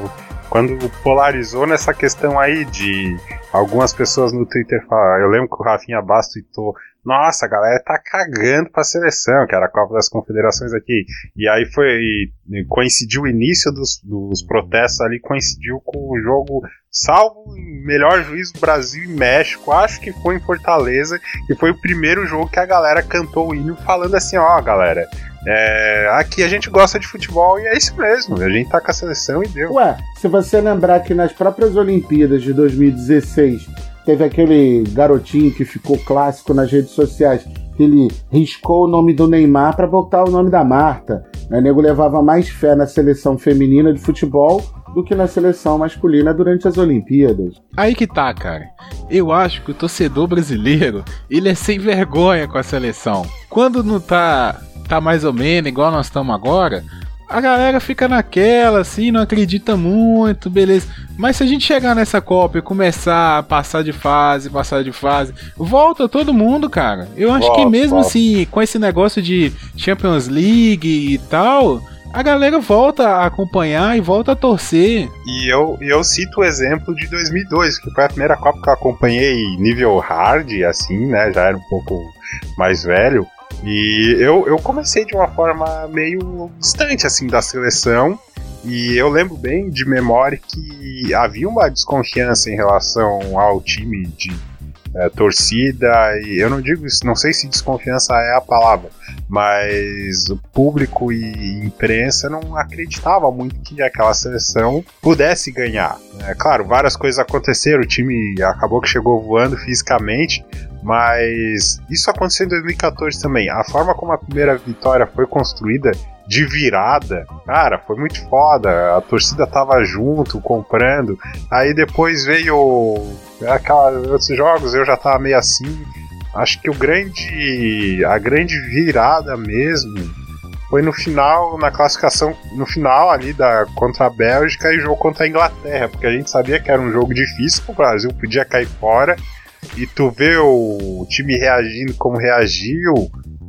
Quando polarizou nessa questão aí de algumas pessoas no Twitter falar. Eu lembro que o Rafinha Bastos tweetou. Nossa, a galera tá cagando pra seleção, que era a Copa das Confederações aqui. E aí foi. Coincidiu o início dos, dos protestos ali, coincidiu com o jogo, salvo melhor juízo Brasil e México, acho que foi em Fortaleza, e foi o primeiro jogo que a galera cantou o hino falando assim, ó, galera, é, aqui a gente gosta de futebol e é isso mesmo. A gente tá com a seleção e deu. Ué, se você lembrar que nas próprias Olimpíadas de 2016 teve aquele garotinho que ficou clássico nas redes sociais, que ele riscou o nome do Neymar pra botar o nome da Marta. O nego levava mais fé na seleção feminina de futebol do que na seleção masculina durante as Olimpíadas. Aí que tá, cara. Eu acho que o torcedor brasileiro, ele é sem vergonha com a seleção. Quando não tá, tá mais ou menos igual nós estamos agora, a galera fica naquela, assim, não acredita muito, beleza. Mas se a gente chegar nessa Copa e começar a passar de fase, passar de fase, volta todo mundo, cara. Eu acho que Volta, mesmo volta. assim, com esse negócio de Champions League e tal, a galera volta a acompanhar e volta a torcer. E eu, eu cito o exemplo de 2002, que foi a primeira Copa que eu acompanhei nível hard, assim, né? Já era um pouco mais velho. E eu, eu comecei de uma forma meio distante, assim, da seleção. E eu lembro bem de memória que havia uma desconfiança em relação ao time de eh, torcida. E eu não digo isso, não sei se desconfiança é a palavra, mas o público e imprensa não acreditava muito que aquela seleção pudesse ganhar. É claro, várias coisas aconteceram, o time acabou que chegou voando fisicamente, mas isso aconteceu em 2014 também. A forma como a primeira vitória foi construída de virada, cara, foi muito foda. A torcida tava junto, comprando. Aí depois veio aquela, outros jogos, eu já tava meio assim. Acho que o grande, a grande virada mesmo foi no final, na classificação, no final ali da contra a Bélgica e jogo contra a Inglaterra, porque a gente sabia que era um jogo difícil, o Brasil podia cair fora. E tu vê o time reagindo como reagiu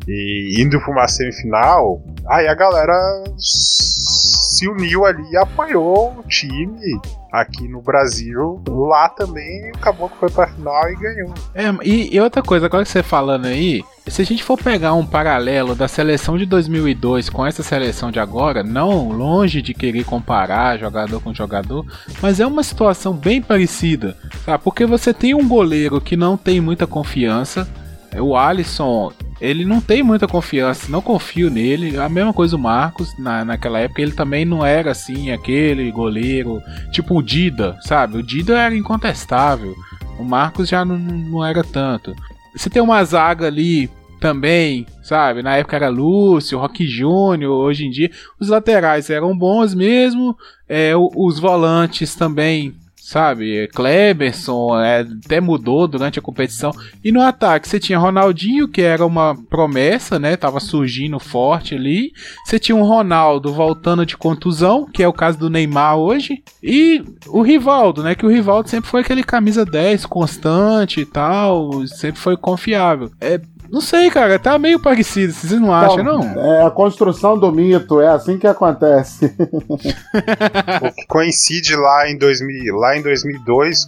e indo pra uma semifinal, aí a galera se uniu ali e apoiou o time aqui no Brasil. Lá também acabou que foi pra final e ganhou. É, e, e outra coisa, agora que você falando aí, se a gente for pegar um paralelo da seleção de 2002 com essa seleção de agora, não longe de querer comparar jogador com jogador, mas é uma situação bem parecida, sabe? Porque você tem um goleiro que não tem muita confiança, é, o Alisson ele não tem muita confiança, não confio nele. A mesma coisa o Marcos, na, naquela época, ele também não era assim, aquele goleiro, tipo o Dida, sabe? O Dida era incontestável. O Marcos já não, não era tanto. Você tem uma zaga ali também, sabe? Na época era Lúcio, Rock Júnior, hoje em dia os laterais eram bons mesmo, é, os volantes também sabe? Kleberson é, até mudou durante a competição. E no ataque você tinha Ronaldinho, que era uma promessa, né? Tava surgindo forte ali. Você tinha um Ronaldo voltando de contusão, que é o caso do Neymar hoje. E o Rivaldo, né? Que o Rivaldo sempre foi aquele camisa 10 constante e tal, sempre foi confiável. É, não sei, cara, tá meio parecido, vocês não acham, não? É a construção do mito, é assim que acontece. o que coincide lá em, 2000, lá em 2002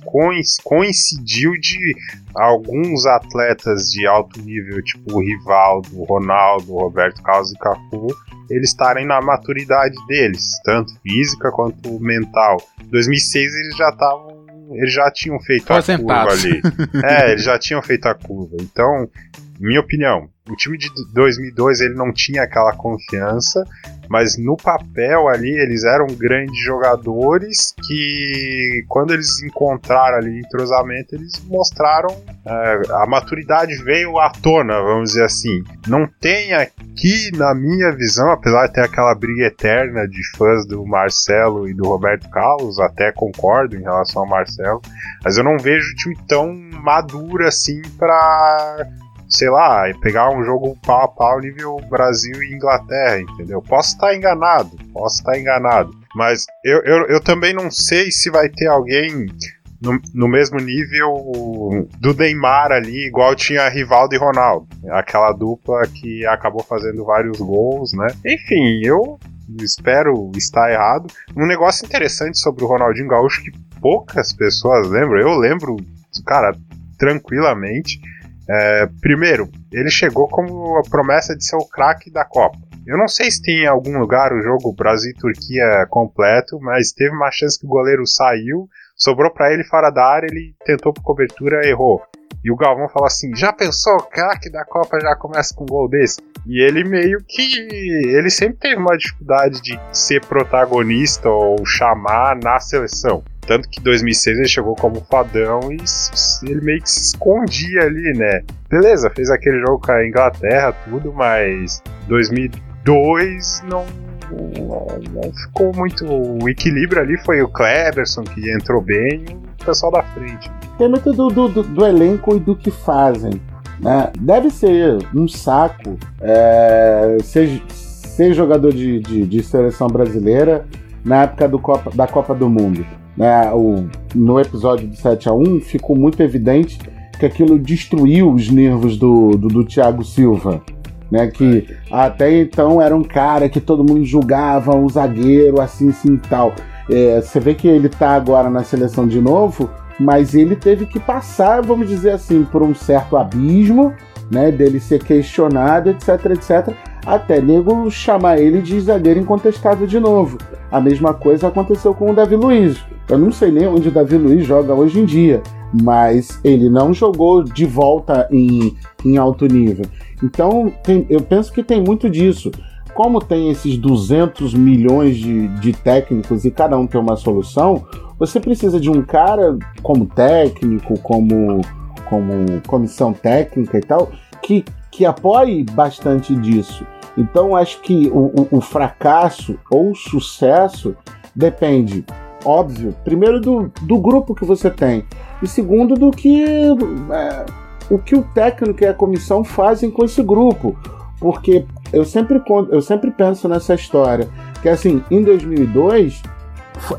coincidiu de alguns atletas de alto nível, tipo o Rivaldo, o Ronaldo, o Roberto Carlos e Cafu, eles estarem na maturidade deles, tanto física quanto mental. Em 2006 eles já estavam eles já tinham feito a curva ali. É, eles já tinham feito a curva. Então, minha opinião, o time de 2002 ele não tinha aquela confiança, mas no papel ali eles eram grandes jogadores que quando eles encontraram ali entrosamento eles mostraram é, a maturidade veio à tona, vamos dizer assim. Não tem aqui na minha visão, apesar de ter aquela briga eterna de fãs do Marcelo e do Roberto Carlos, até concordo em relação ao Marcelo, mas eu não vejo o time tão maduro assim para sei lá, pegar um jogo pau a pau nível Brasil e Inglaterra, entendeu? Posso estar enganado, posso estar enganado. Mas eu, eu, eu também não sei se vai ter alguém no, no, mesmo nível do Neymar ali, igual tinha Rivaldo e Ronaldo. Aquela dupla que acabou fazendo vários gols, né? Enfim, eu espero estar errado. Um negócio interessante sobre o Ronaldinho Gaúcho que poucas pessoas lembram, eu lembro, cara, tranquilamente é, primeiro, ele chegou como a promessa de ser o craque da Copa. Eu não sei se tem em algum lugar o jogo Brasil-Turquia completo, mas teve uma chance que o goleiro saiu, sobrou para ele fora da área, ele tentou por cobertura, errou. E o Galvão falou assim: já pensou, craque da Copa já começa com um gol desse? E ele meio que. Ele sempre teve uma dificuldade de ser protagonista ou chamar na seleção. Tanto que em 2006 ele chegou como fadão e ele meio que se escondia ali, né? Beleza, fez aquele jogo com a Inglaterra, tudo, mas 2002 não, não, ficou muito. O equilíbrio ali foi o Cleberson que entrou bem e o pessoal da frente. Tem muito do, do, do, do elenco e do que fazem. Né? Deve ser um saco é, ser, ser jogador de, de, de, seleção brasileira na época do Copa, da Copa do Mundo né, o, no episódio de 7 a 1 ficou muito evidente que aquilo destruiu os nervos do, do, do Thiago Silva. Né, que até então era um cara que todo mundo julgava, um zagueiro, assim, assim e tal. É, você vê que ele tá agora na seleção de novo, mas ele teve que passar, vamos dizer assim, por um certo abismo, né, dele ser questionado, etc, etc, até nego chamar ele de zagueiro incontestável de novo. A mesma coisa aconteceu com o Davi Luiz. Eu não sei nem onde o Davi Luiz joga hoje em dia, mas ele não jogou de volta em, em alto nível. Então, tem, eu penso que tem muito disso. Como tem esses 200 milhões de, de técnicos e cada um tem uma solução, você precisa de um cara como técnico, como, como comissão técnica e tal, que, que apoie bastante disso. Então, acho que o, o, o fracasso ou o sucesso depende óbvio, primeiro do, do grupo que você tem, e segundo do que é, o que o técnico e a comissão fazem com esse grupo. Porque eu sempre, eu sempre penso nessa história, que assim, em 2002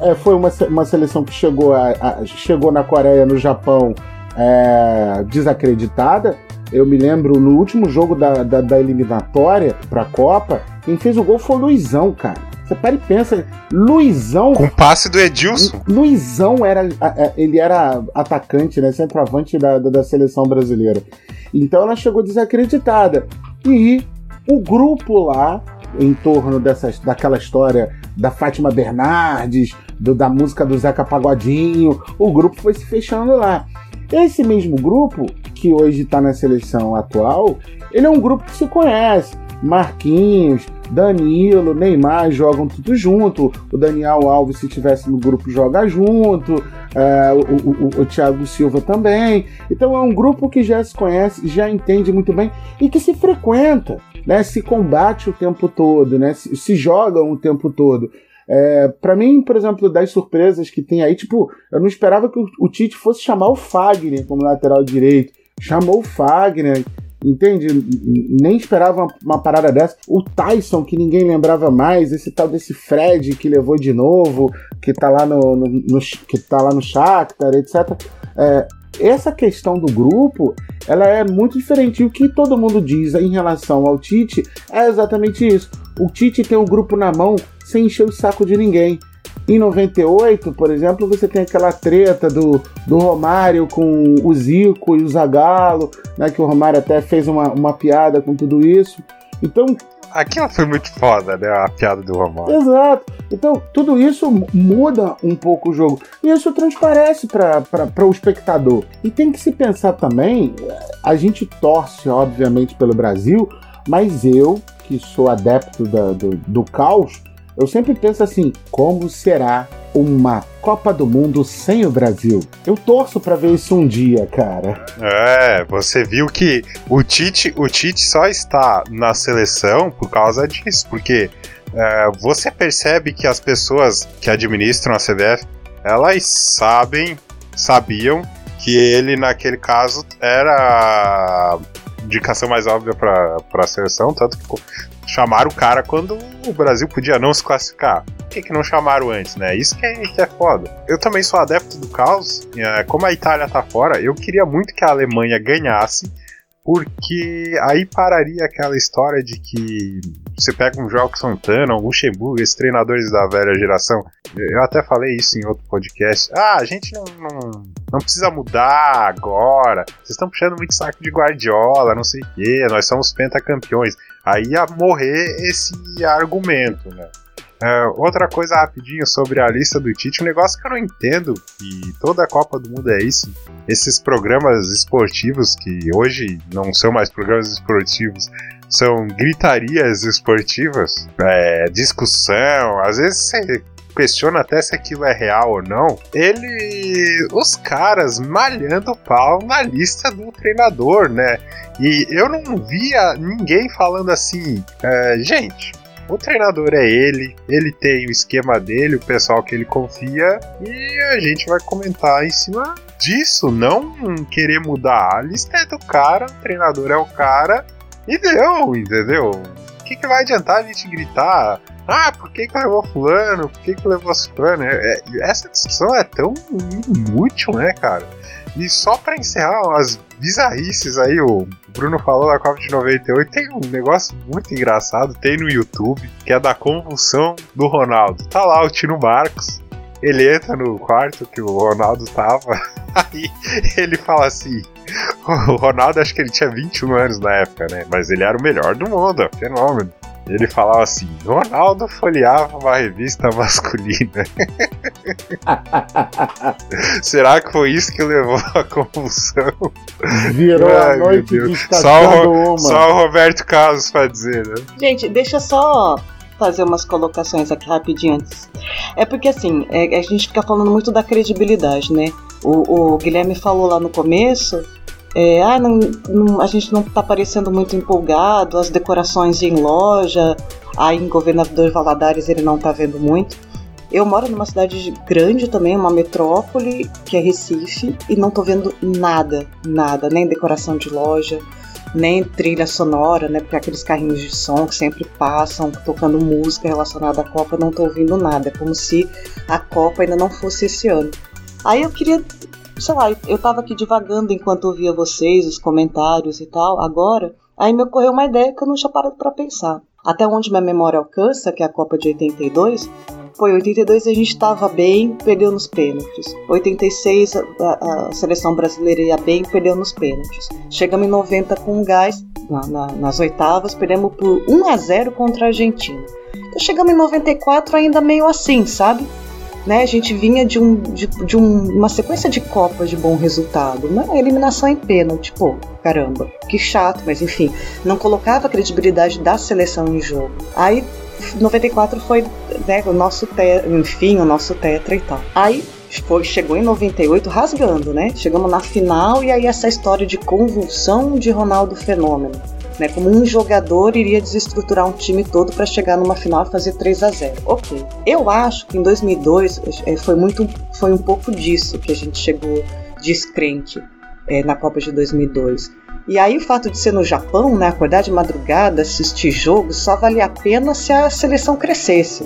é, foi uma, uma seleção que chegou, a, a, chegou na Coreia, no Japão, é, desacreditada. Eu me lembro no último jogo da, da, da eliminatória para a Copa, quem fez o gol foi o Luizão, cara. Você para e pensa, Luizão. Com passe do Edilson. Luizão era. Ele era atacante, né? Centroavante da, da, da seleção brasileira. Então ela chegou desacreditada. E o grupo lá, em torno dessas, daquela história da Fátima Bernardes, do, da música do Zeca Pagodinho, o grupo foi se fechando lá. Esse mesmo grupo que hoje está na seleção atual, ele é um grupo que se conhece. Marquinhos, Danilo, Neymar jogam tudo junto. O Daniel Alves, se estivesse no grupo, joga junto. É, o, o, o, Thiago Silva também. Então é um grupo que já se conhece, já entende muito bem e que se frequenta, né? Se combate o tempo todo, né? Se, se jogam o tempo todo. É, para mim, por exemplo, das surpresas que tem aí, tipo, eu não esperava que o, o Tite fosse chamar o Fagner como lateral direito. Chamou o Fagner, entende? Nem esperava uma, uma, parada dessa. O Tyson, que ninguém lembrava mais, esse tal desse Fred que levou de novo, que tá lá no, no, no que tá lá no Shakhtar, etc. É, essa questão do grupo, ela é muito diferente. E o que todo mundo diz em relação ao Tite é exatamente isso. O Tite tem um grupo na mão sem encher o saco de ninguém. Em 98, por exemplo, você tem aquela treta do, do Romário com o Zico e o Zagallo, né, que o Romário até fez uma, uma piada com tudo isso. Então, Aquilo foi muito foda, né? A piada do Romário. Exato. Então, tudo isso muda um pouco o jogo. E isso transparece para o espectador. E tem que se pensar também: a gente torce, obviamente, pelo Brasil, mas eu, que sou adepto da, do, do caos, eu sempre penso assim: como será uma Copa do Mundo sem o Brasil? Eu torço para ver isso um dia, cara. É, você viu que o Tite, o Tite só está na seleção por causa disso, porque é, você percebe que as pessoas que administram a CBF, elas sabem, sabiam que ele naquele caso era indicação mais óbvia para a seleção, tanto que chamaram o cara quando o Brasil podia não se classificar. Por que, que não chamaram antes, né? Isso que é, que é foda. Eu também sou adepto do caos. É, como a Itália tá fora, eu queria muito que a Alemanha ganhasse, porque aí pararia aquela história de que você pega um João Santana, um Luxemburgo, esses treinadores da velha geração. Eu até falei isso em outro podcast. Ah, a gente não, não, não precisa mudar agora. Vocês estão puxando muito saco de Guardiola, não sei o quê. Nós somos pentacampeões. Aí ia morrer esse argumento, né? Uh, outra coisa rapidinho sobre a lista do Tite, um negócio que eu não entendo, e toda a Copa do Mundo é isso. Esses programas esportivos, que hoje não são mais programas esportivos, são gritarias esportivas, é, discussão, às vezes você questiona até se aquilo é real ou não. Ele. Os caras malhando o pau na lista do treinador, né? E eu não via ninguém falando assim, é, gente. O treinador é ele, ele tem o esquema dele, o pessoal que ele confia, e a gente vai comentar em cima disso, não querer mudar. A lista é do cara, o treinador é o cara, e deu, entendeu? O que, que vai adiantar a gente gritar? Ah, por que, que levou fulano? Por que, que levou fulano? É, é, essa discussão é tão inútil, né, cara? E só para encerrar as bizarrices aí, o Bruno falou da Copa de 98, tem um negócio muito engraçado, tem no YouTube, que é da convulsão do Ronaldo. Tá lá o Tino Marcos, ele entra no quarto que o Ronaldo tava, aí ele fala assim: o Ronaldo acho que ele tinha 21 anos na época, né? Mas ele era o melhor do mundo, fenômeno. Ele falava assim: Ronaldo folheava uma revista masculina. Será que foi isso que levou à convulsão? Virou Ai, a noite de só o, só o Roberto Carlos pra dizer, né? Gente, deixa só fazer umas colocações aqui rapidinho antes. É porque assim, é, a gente fica falando muito da credibilidade, né? O, o Guilherme falou lá no começo é, ah, não, não, a gente não está parecendo muito empolgado, as decorações em loja, aí em Governador Valadares ele não está vendo muito. Eu moro numa cidade grande também, uma metrópole, que é Recife, e não estou vendo nada, nada, nem decoração de loja, nem trilha sonora, né? Porque aqueles carrinhos de som que sempre passam tocando música relacionada à Copa, não estou ouvindo nada. É como se a Copa ainda não fosse esse ano. Aí eu queria sei lá, eu tava aqui divagando enquanto ouvia vocês, os comentários e tal, agora, aí me ocorreu uma ideia que eu não tinha parado para pensar. Até onde minha memória alcança, que é a Copa de 82, foi 82 a gente estava bem, perdeu nos pênaltis. 86 a, a, seleção brasileira ia bem, perdeu nos pênaltis. Chegamos em 90 com gás, na, na, nas oitavas, perdemos por 1 a 0 contra a Argentina. Então chegamos em 94 ainda meio assim, sabe? Né, a gente vinha de, um, de, de um, uma sequência de Copas de bom resultado. Uma eliminação em pênalti, pô, caramba, que chato, mas enfim, não colocava a credibilidade da seleção em jogo. Aí 94 foi né, o nosso tetra, enfim, o nosso tetra e tal. Aí foi, chegou em 98 rasgando, né? Chegamos na final e aí essa história de convulsão de Ronaldo Fenômeno. Né, como um jogador iria desestruturar um time todo para chegar numa final e fazer 3 a 0. Ok. Eu acho que em 2002 é, foi muito, foi um pouco disso que a gente chegou descrente é, na Copa de 2002. E aí o fato de ser no Japão, né, acordar de madrugada, assistir jogos, só valia a pena se a seleção crescesse.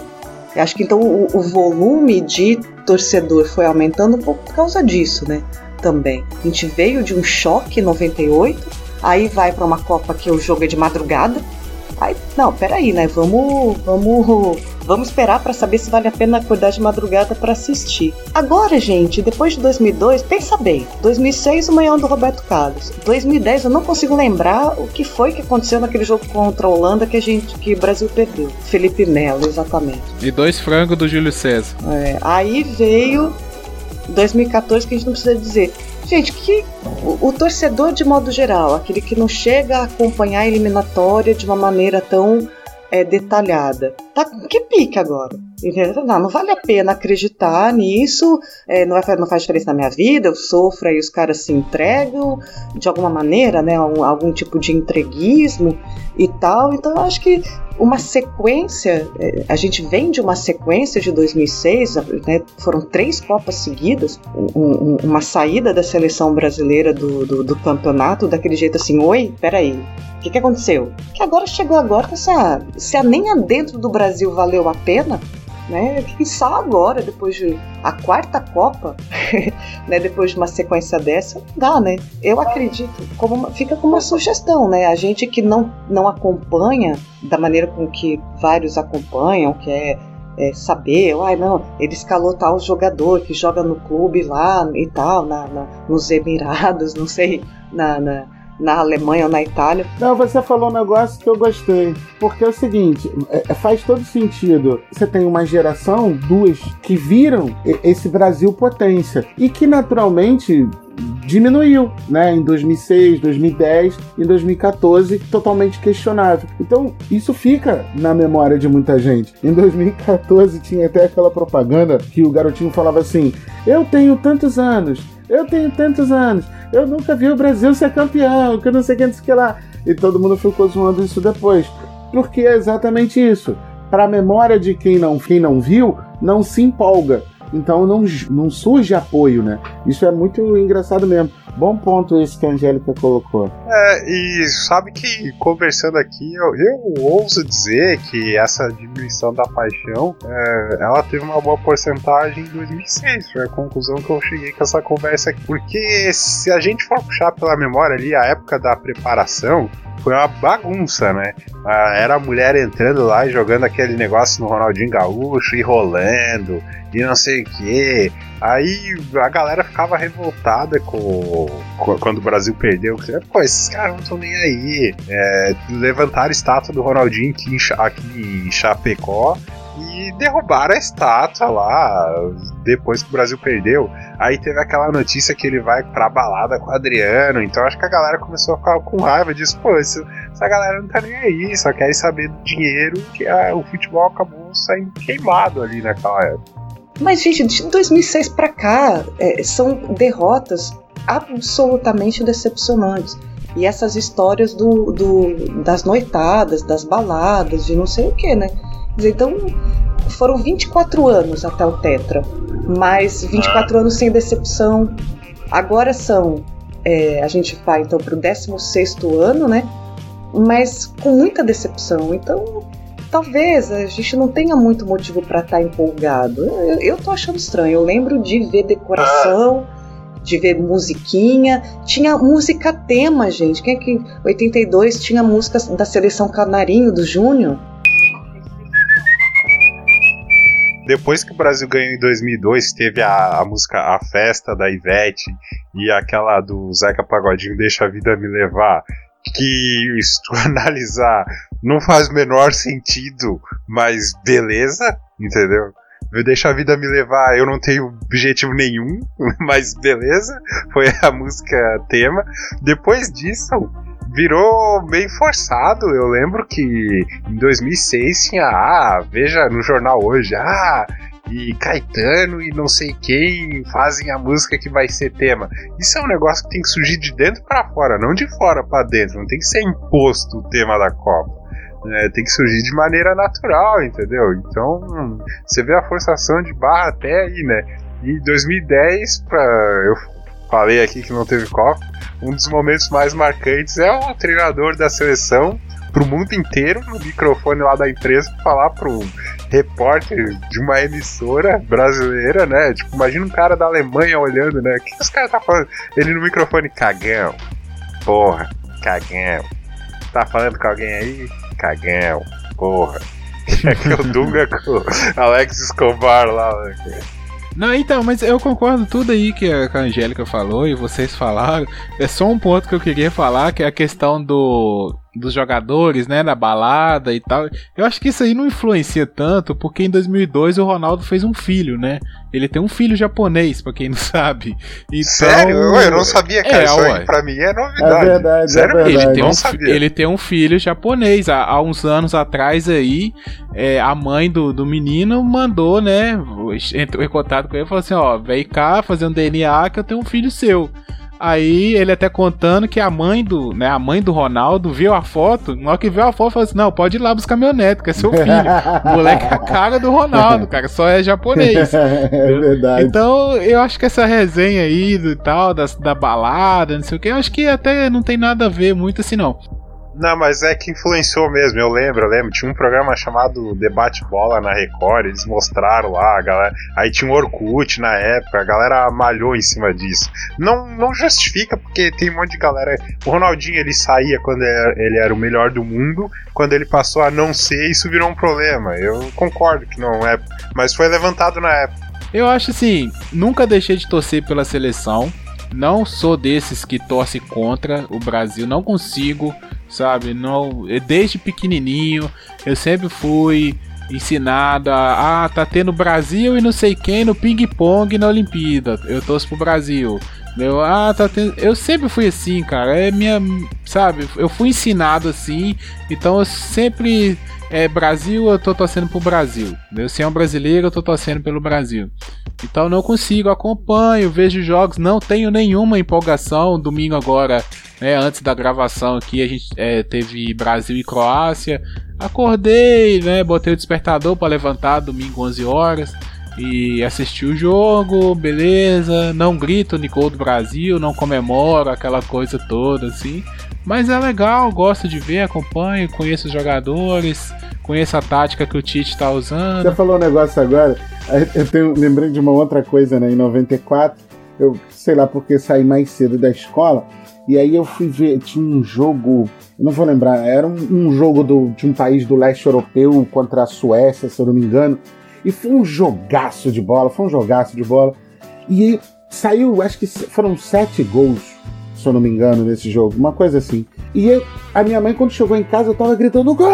Eu acho que então o, o, volume de torcedor foi aumentando um pouco por causa disso, né? Também. A gente veio de um choque em 98, aí vai para uma Copa que o jogo é de madrugada. Aí, não, peraí, né? Vamos, vamos Vamos esperar para saber se vale a pena acordar de madrugada para assistir. Agora, gente, depois de 2002, pensa bem. 2006, o manhã do Roberto Carlos. 2010, eu não consigo lembrar o que foi que aconteceu naquele jogo contra a Holanda que a gente, que o Brasil perdeu. Felipe Melo, exatamente. E dois frangos do Júlio César. É, aí veio 2014 que a gente não precisa dizer. Gente, que o, o, torcedor de modo geral, aquele que não chega a acompanhar a eliminatória de uma maneira tão é, detalhada. Tá com que pique agora? Não, não vale a pena acreditar nisso, é, não, não faz diferença na minha vida, eu sofro e os caras se entregam de alguma maneira, né? Algum, algum tipo de entreguismo e tal. Então eu acho que uma sequência, é, a gente vem de uma sequência de 2006, né, foram três Copas seguidas, um, um, uma saída da seleção brasileira do, do, do, campeonato daquele jeito assim, oi, peraí, o que, que aconteceu? Que agora chegou agora, se a, se a nem a dentro do Brasil valeu a pena, né? só agora, depois de a quarta Copa, né? Depois de uma sequência dessa, dá, né? Eu acredito, como uma, fica como uma sugestão, né? A gente que não, não acompanha da maneira com que vários acompanham, que é é, saber, ai não, ele escalou tal jogador que joga no clube lá e tal, na, na nos Emirados, não sei, na, na, na Alemanha ou na Itália. Não, você falou um negócio que eu gostei. Porque é o seguinte, é, é faz todo sentido. Você tem uma geração, duas, que viram esse Brasil potência. E que naturalmente diminuiu, né? Em 2006, 2010 e 2014, totalmente questionável. Então, isso fica na memória de muita gente. Em 2014 tinha até aquela propaganda que o garotinho falava assim: "Eu tenho tantos anos, eu tenho tantos anos, eu nunca vi o Brasil ser campeão, que eu não sei quem disse que lá". E todo mundo ficou zoando isso depois. Porque é exatamente isso. Para a memória de quem não, quem não viu, não se empolga. Então não, não surge apoio, né? Isso é muito engraçado mesmo. Bom ponto esse que a Angélica colocou. É, e sabe que conversando aqui, eu, eu ouso dizer que essa diminuição da paixão, é, ela teve uma boa porcentagem em 2006. Foi a conclusão que eu cheguei com essa conversa aqui. Porque se a gente for puxar pela memória ali, a época da preparação, foi uma bagunça, né? Ah, era a mulher entrando lá e jogando aquele negócio no Ronaldinho Gaúcho e rolando e não sei o que. Aí a galera ficava revoltada com, com, quando o Brasil perdeu. Pô, esses caras não estão nem aí. É, levantaram a estátua do Ronaldinho aqui em, aqui em Chapecó e derrubaram a estátua lá depois que o Brasil perdeu. Aí teve aquela notícia que ele vai pra balada com o Adriano. Então acho que a galera começou a ficar com raiva disso. Pô, isso, essa galera não tá nem aí, só quer saber do dinheiro que a, o futebol acabou saindo queimado ali naquela época. Mas, gente, de 2006 para cá, é, são derrotas absolutamente decepcionantes. E essas histórias do, do, das noitadas, das baladas, de não sei o que, né? Então, foram 24 anos até o Tetra, mas 24 anos sem decepção. Agora são, é, a gente vai então para o 16 ano, né? Mas com muita decepção. Então, talvez a gente não tenha muito motivo para estar tá empolgado. Eu, eu tô achando estranho. Eu lembro de ver decoração, de ver musiquinha. Tinha música tema, gente. Quem é que 82 tinha música da seleção Canarinho do Júnior? Depois que o Brasil ganhou em 2002, teve a, a música A Festa da Ivete e aquela do Zeca Pagodinho Deixa a Vida Me Levar que se tu analisar não faz o menor sentido, mas beleza, entendeu? Eu deixo a vida me levar, eu não tenho objetivo nenhum, mas beleza, foi a música tema. Depois disso, virou meio forçado. Eu lembro que em 2006 tinha, ah, veja no jornal hoje, ah, e Caetano e não sei quem fazem a música que vai ser tema. Isso é um negócio que tem que surgir de dentro para fora, não de fora para dentro. Não tem que ser imposto o tema da Copa. É, tem que surgir de maneira natural, entendeu? Então, você vê a forçação de barra até aí, né? E 2010, pra, eu falei aqui que não teve Copa, um dos momentos mais marcantes é o treinador da seleção pro mundo inteiro no microfone lá da empresa falar pro repórter de uma emissora brasileira, né? Tipo, imagina um cara da Alemanha olhando, né? O que, os caras tá falando? Ele no microfone, cagão. Porra, cagão. Tá falando com alguém aí? Cagão. Porra. É que o Dunga com o Alex Escobar lá, né? Não, então, mas eu concordo tudo aí que a Angélica falou e vocês falaram. É só um ponto que eu queria falar, que é a questão do dos jogadores, né, na balada e tal. Eu acho que isso aí não influencia tanto, porque em 2002 o Ronaldo fez um filho, né? Ele tem um filho japonês, pra quem não sabe. Então, Sério? Eu não sabia, cara. É, isso aí pra mim é É novidade. verdade, Sério é verdade. Ele tem, um, sabia. ele tem um filho japonês. Há, há uns anos atrás aí, é, a mãe do, do menino mandou, né? Entrou em contato com ele e falou assim: ó, vem cá fazer um DNA que eu tenho um filho seu. Aí ele até contando que a mãe do, né, a mãe do Ronaldo viu a foto, na hora que viu a foto, falou assim: "Não, pode ir lá buscar meu neto, que é seu filho". o moleque é a cara do Ronaldo, cara, só é japonês. é verdade. Então, eu acho que essa resenha aí do tal, da, da balada, não sei o que, eu acho que até não tem nada a ver muito assim, não. Não, mas é que influenciou mesmo, eu lembro, eu lembro. Tinha um programa chamado Debate Bola na Record, eles mostraram lá, a galera. Aí tinha um Orkut na época, a galera malhou em cima disso. Não, não justifica, porque tem um monte de galera. O Ronaldinho ele saía quando ele era, o melhor do mundo, quando ele passou a não ser, isso virou um problema. Eu concordo que não é, mas foi levantado na época. Eu acho assim, nunca deixei de torcer pela seleção. Não sou desses que torce contra o Brasil, não consigo, sabe? Não, desde pequenininho eu sempre fui ensinado a ah, tá tendo Brasil e não sei quem no ping pong na Olimpíada. Eu torço pro Brasil. Meu, ah, tá tendo. Eu sempre fui assim, cara. É minha, sabe? Eu fui ensinado assim, então eu sempre é Brasil, eu tô torcendo pro Brasil. Eu se é um brasileiro, eu tô torcendo pelo Brasil. Então não consigo, acompanho, vejo jogos, não tenho nenhuma empolgação. Domingo agora, né, antes da gravação aqui, a gente é, teve Brasil e Croácia. Acordei, né, botei o despertador para levantar domingo 11 horas e assisti o jogo, beleza. Não grito no gol do Brasil, não comemoro aquela coisa toda assim. Mas é legal, gosto de ver, acompanho, conheço os jogadores, conheço a tática que o Tite tá usando. Você falou um negócio agora, eu tenho, lembrei de uma outra coisa, né? Em 94, eu sei lá porque saí mais cedo da escola, e aí eu fui ver, tinha um jogo, não vou lembrar, era um, um jogo do, de um país do leste europeu contra a Suécia, se eu não me engano, e foi um jogaço de bola, foi um jogaço de bola, e saiu, acho que foram sete gols, se eu não me engano, nesse jogo, uma coisa assim. E eu- a minha mãe, quando chegou em casa, eu tava gritando gol,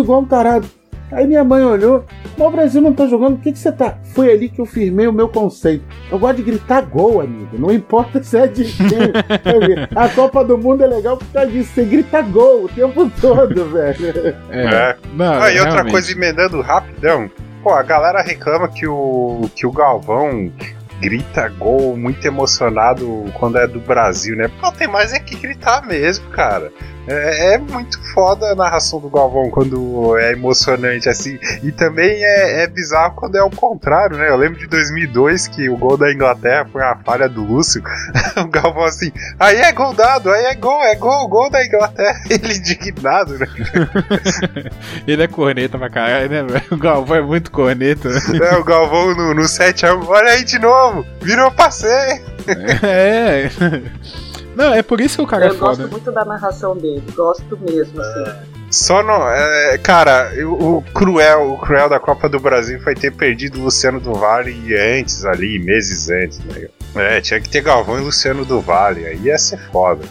igual um tarado. Aí minha mãe olhou, mas o Brasil não tá jogando, o que, que você tá? Foi ali que eu firmei o meu conceito. Eu gosto de gritar gol, amigo. Não importa se é de time. a Copa do Mundo é legal por causa disso. Você grita gol o tempo todo, velho. É. Não, Ah, e outra realmente. coisa, emendando rapidão. Pô, a galera reclama que o, que o Galvão grita gol muito emocionado quando é do Brasil, né? Pô, tem mais é que gritar mesmo, cara. É, é muito foda a narração do Galvão quando é emocionante assim. E também é, é bizarro quando é o contrário, né? Eu lembro de 2002 que o gol da Inglaterra foi a falha do Lúcio. o Galvão assim, aí é gol dado, aí é gol, é gol, gol da Inglaterra. Ele indignado, né? Ele é corneta pra caralho, né? O Galvão é muito corneta. É, o Galvão no, no 7x1, olha aí de novo, virou passeio. é. Não, é por isso que o cara é Eu gosto foda. muito da narração dele, gosto mesmo, assim. Só não. É, cara, o, o cruel, o cruel da Copa do Brasil foi ter perdido o Luciano do Vale antes ali, meses antes, né? É, tinha que ter Galvão e Luciano do Vale, aí ia ser foda.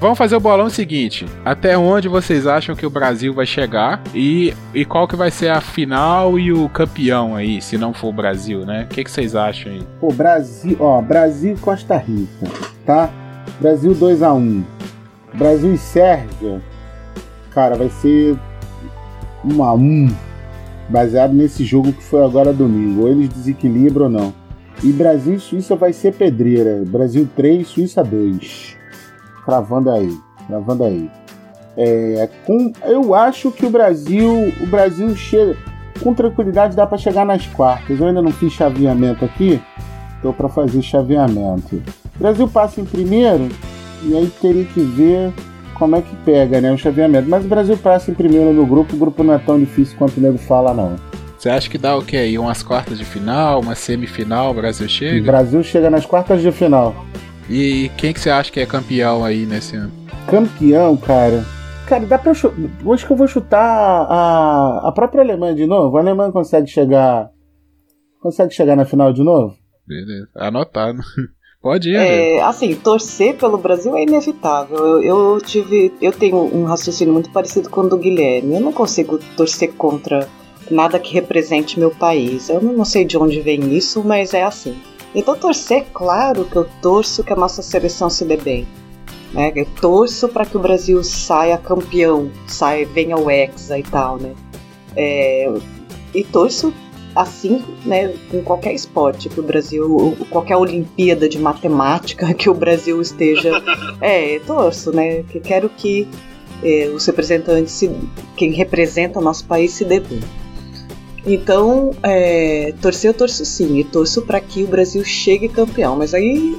Vamos fazer o bolão seguinte: até onde vocês acham que o Brasil vai chegar e, e qual que vai ser a final e o campeão aí, se não for o Brasil, né? O que, que vocês acham aí? Pô, Brasil, ó, Brasil e Costa Rica, tá? Brasil 2 a 1 Brasil e Sérvia, cara, vai ser 1 a 1 baseado nesse jogo que foi agora domingo. Ou eles desequilibram ou não. E Brasil e Suíça vai ser pedreira. Brasil 3, Suíça 2. Cravando aí, cravando aí. É, com, eu acho que o Brasil, o Brasil chega com tranquilidade dá para chegar nas quartas. Eu ainda não fiz chaveamento aqui, tô para fazer chaveamento. O Brasil passa em primeiro e aí teria que ver como é que pega, né, o chaveamento. Mas o Brasil passa em primeiro no grupo, o grupo não é tão difícil quanto o nego fala não. Você acha que dá o quê aí? Umas quartas de final, uma semifinal, o Brasil O chega? Brasil chega nas quartas de final. E quem que você acha que é campeão aí nesse ano? Campeão, cara. Cara, dá pra eu chu- Acho que eu vou chutar a, a própria Alemanha de novo. A Alemanha consegue chegar. Consegue chegar na final de novo? Beleza, anotado. Pode ir. É, assim, torcer pelo Brasil é inevitável. Eu, eu tive, eu tenho um raciocínio muito parecido com o do Guilherme. Eu não consigo torcer contra nada que represente meu país. Eu não sei de onde vem isso, mas é assim. Então torcer, claro que eu torço que a nossa seleção se dê bem. Né? Eu torço para que o Brasil saia campeão, saia, venha o Hexa e tal, né? É, e torço assim, né, com qualquer esporte que o Brasil, qualquer Olimpíada de matemática que o Brasil esteja, é, torço, né, que quero que é, os representantes, se, quem representa o nosso país se dê bem. Então, é, torcer eu torço sim, e torço para que o Brasil chegue campeão, mas aí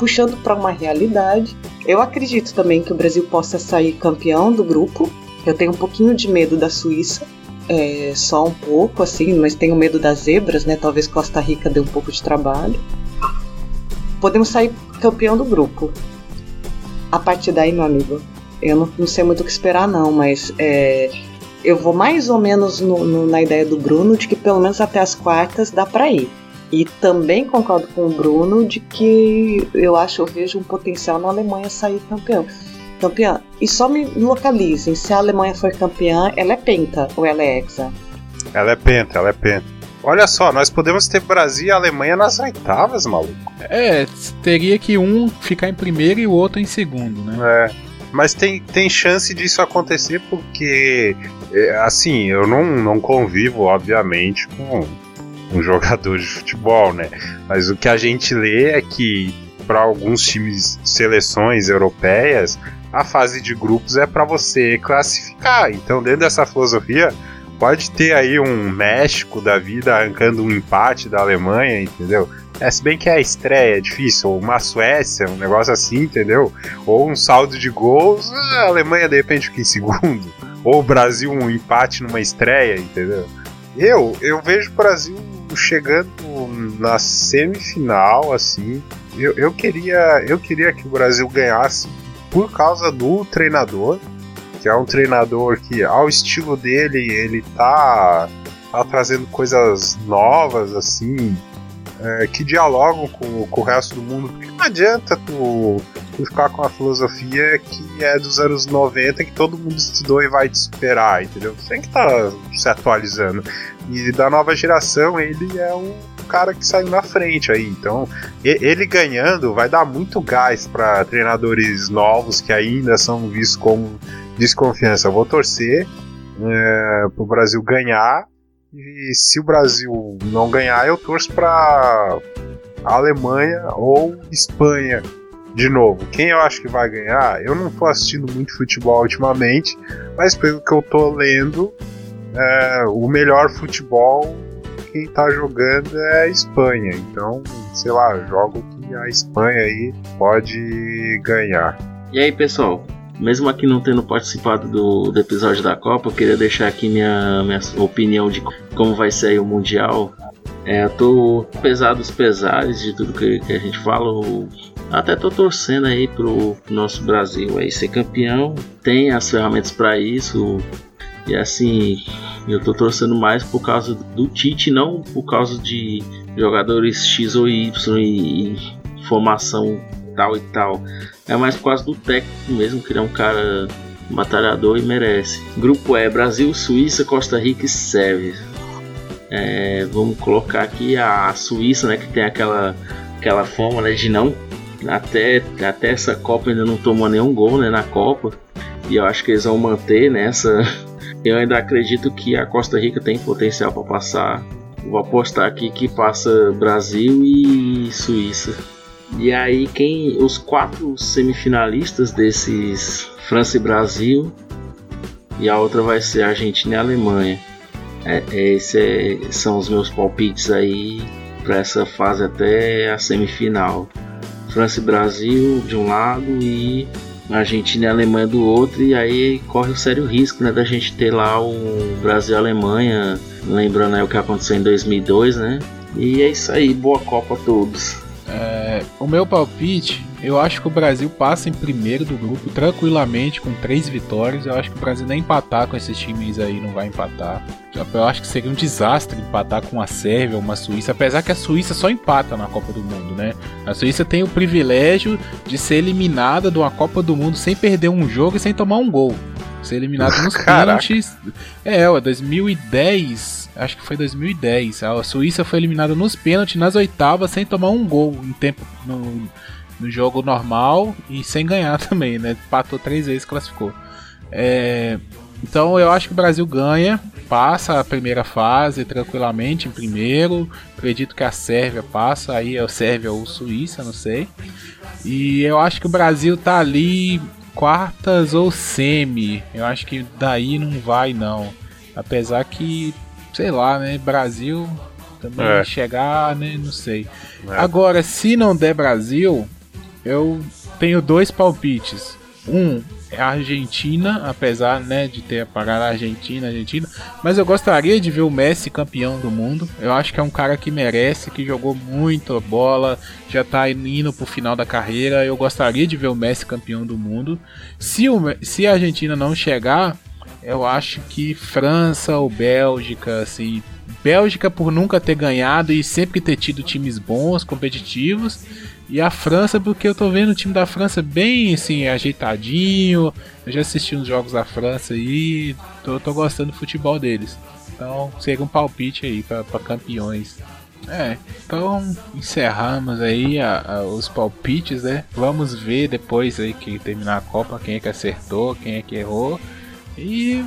puxando para uma realidade, eu acredito também que o Brasil possa sair campeão do grupo. Eu tenho um pouquinho de medo da Suíça, é, só um pouco, assim, mas tenho medo das zebras, né? Talvez Costa Rica dê um pouco de trabalho. Podemos sair campeão do grupo. A partir daí, meu amigo, eu não, não sei muito o que esperar, não, mas é, eu vou mais ou menos no- no- na ideia do Bruno de que pelo menos até as quartas dá pra ir. E também concordo com o Bruno de que eu acho, eu vejo um potencial na Alemanha sair campeão. Campeã. E só me localizem, se a Alemanha for campeã, ela é penta ou ela é hexa? Ela é penta, ela é penta. Olha só, nós podemos ter Brasil e Alemanha nas oitavas, maluco. É, teria que um ficar em primeiro e o outro em segundo, né? É. Mas tem, tem chance disso acontecer porque, é, assim, eu não, não convivo, obviamente, com um jogador de futebol, né? Mas o que a gente lê é que para alguns times, seleções europeias, a fase de grupos é para você classificar. Então, dentro dessa filosofia, pode ter aí um México da vida arrancando um empate da Alemanha, entendeu? É, se bem que a estreia, é difícil, ou uma Suécia, um negócio assim, entendeu? Ou um saldo de gols, a Alemanha de repente fica em segundo. Ou o Brasil um empate numa estreia, entendeu? Eu, eu vejo o Brasil chegando na semifinal, assim. Eu, eu, queria, eu queria que o Brasil ganhasse por causa do treinador, que é um treinador que, ao estilo dele, ele tá, tá trazendo coisas novas, assim, é, que dialogam com, com o resto do mundo. Porque não adianta tu, tu ficar com a filosofia que é dos anos 90, que todo mundo estudou e vai te superar, entendeu? Tu tem que estar tá se atualizando. E da nova geração, ele é um cara que saiu na frente aí. Então, ele ganhando vai dar muito gás para treinadores novos que ainda são vistos como desconfiança. Eu vou torcer é, pro Brasil ganhar. E se o Brasil não ganhar, eu torço para Alemanha ou Espanha de novo. Quem eu acho que vai ganhar? Eu não tô assistindo muito futebol ultimamente, mas pelo que eu tô lendo, é, o melhor futebol quem tá jogando é a Espanha. Então, sei lá, jogo que a Espanha aí pode ganhar. E aí, pessoal? Mesmo aqui não tendo participado do, do episódio da Copa, eu queria deixar aqui minha, minha opinião de como vai ser o Mundial. É, eu tô apesar dos pesares de tudo que, que a gente fala, eu até tô torcendo aí pro nosso Brasil aí ser campeão. Tem as ferramentas para isso. E assim, eu tô torcendo mais por causa do Tite, não por causa de jogadores X ou Y e, e formação tal e tal. É mais causa do técnico mesmo, que ele é um cara batalhador e merece. Grupo E: Brasil, Suíça, Costa Rica e Sérvia. É, vamos colocar aqui a Suíça, né, que tem aquela, aquela fama né, de não. Até, até essa Copa ainda não tomou nenhum gol né, na Copa. E eu acho que eles vão manter nessa. Eu ainda acredito que a Costa Rica tem potencial para passar. Vou apostar aqui que passa Brasil e Suíça. E aí quem os quatro semifinalistas desses França e Brasil e a outra vai ser Argentina e Alemanha. É, esses é, são os meus palpites aí para essa fase até a semifinal. França e Brasil de um lado e Argentina e Alemanha do outro, e aí corre o sério risco né, da gente ter lá o Brasil e Alemanha, lembrando aí o que aconteceu em 2002, né? E é isso aí, boa Copa a todos. É, o meu palpite, eu acho que o Brasil passa em primeiro do grupo tranquilamente com três vitórias. Eu acho que o Brasil nem empatar com esses times aí não vai empatar. Eu acho que seria um desastre empatar com a Sérvia ou uma Suíça, apesar que a Suíça só empata na Copa do Mundo, né? A Suíça tem o privilégio de ser eliminada de uma Copa do Mundo sem perder um jogo e sem tomar um gol. Ser eliminado nos pênaltis. É, ó, 2010 acho que foi 2010. A Suíça foi eliminada nos pênaltis nas oitavas sem tomar um gol em tempo no, no jogo normal e sem ganhar também, né? Patou três vezes, classificou. É, então eu acho que o Brasil ganha, passa a primeira fase tranquilamente em primeiro. Acredito que a Sérvia passa, aí é o Sérvia ou Suíça, não sei. E eu acho que o Brasil tá ali quartas ou semi. Eu acho que daí não vai não. Apesar que sei lá, né? Brasil também é. chegar, né? Não sei. É. Agora, se não der Brasil, eu tenho dois palpites. Um a Argentina, apesar né, de ter apagado a Argentina, Argentina, mas eu gostaria de ver o Messi campeão do mundo. Eu acho que é um cara que merece, que jogou muito bola, já tá indo pro final da carreira. Eu gostaria de ver o Messi campeão do mundo. Se, o, se a Argentina não chegar, eu acho que França ou Bélgica, assim. Bélgica por nunca ter ganhado e sempre ter tido times bons, competitivos. E a França, porque eu tô vendo o time da França bem assim, ajeitadinho. Eu já assisti uns jogos da França e tô, tô gostando do futebol deles. Então seria um palpite aí para campeões. É, então encerramos aí a, a, os palpites, né? Vamos ver depois aí que terminar a Copa quem é que acertou, quem é que errou. E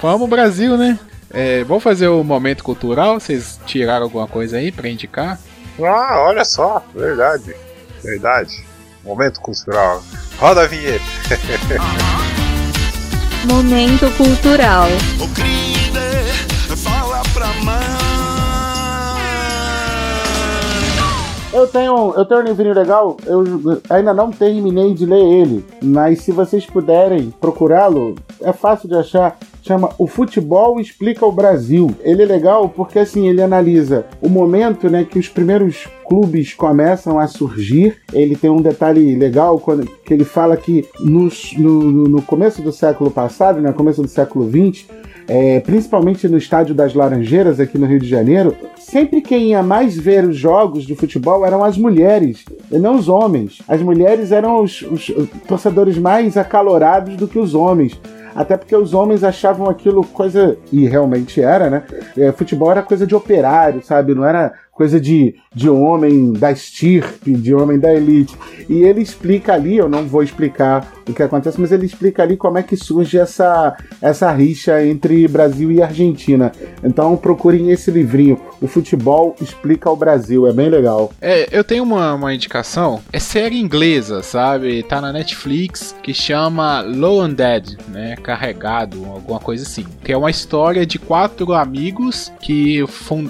vamos Brasil, né? É, vamos fazer o momento cultural. Vocês tiraram alguma coisa aí para indicar? Ah, olha só, verdade, verdade. Momento cultural. Roda a vinheta. momento cultural. fala pra mãe. Eu tenho, eu tenho um livrinho legal, eu ainda não terminei de ler ele, mas se vocês puderem procurá-lo, é fácil de achar. Chama O Futebol Explica o Brasil. Ele é legal porque assim ele analisa o momento, né, que os primeiros clubes começam a surgir. Ele tem um detalhe legal quando que ele fala que nos, no, no começo do século passado, no né, começo do século 20, é, principalmente no estádio das Laranjeiras aqui no Rio de Janeiro, sempre quem ia mais ver os jogos de futebol eram as mulheres, e não os homens. As mulheres eram os, os torcedores mais acalorados do que os homens. Até porque os homens achavam aquilo coisa. E realmente era, né? É, futebol era coisa de operário, sabe? Não era coisa de, de homem da estirpe, de homem da elite. E ele explica ali, eu não vou explicar o que acontece, mas ele explica ali como é que surge essa, essa rixa entre Brasil e Argentina. Então procurem esse livrinho, O Futebol Explica o Brasil, é bem legal. É, eu tenho uma, uma indicação, é série inglesa, sabe? Tá na Netflix, que chama Low and Dead, né? Carregado, alguma coisa assim. Que é uma história de quatro amigos que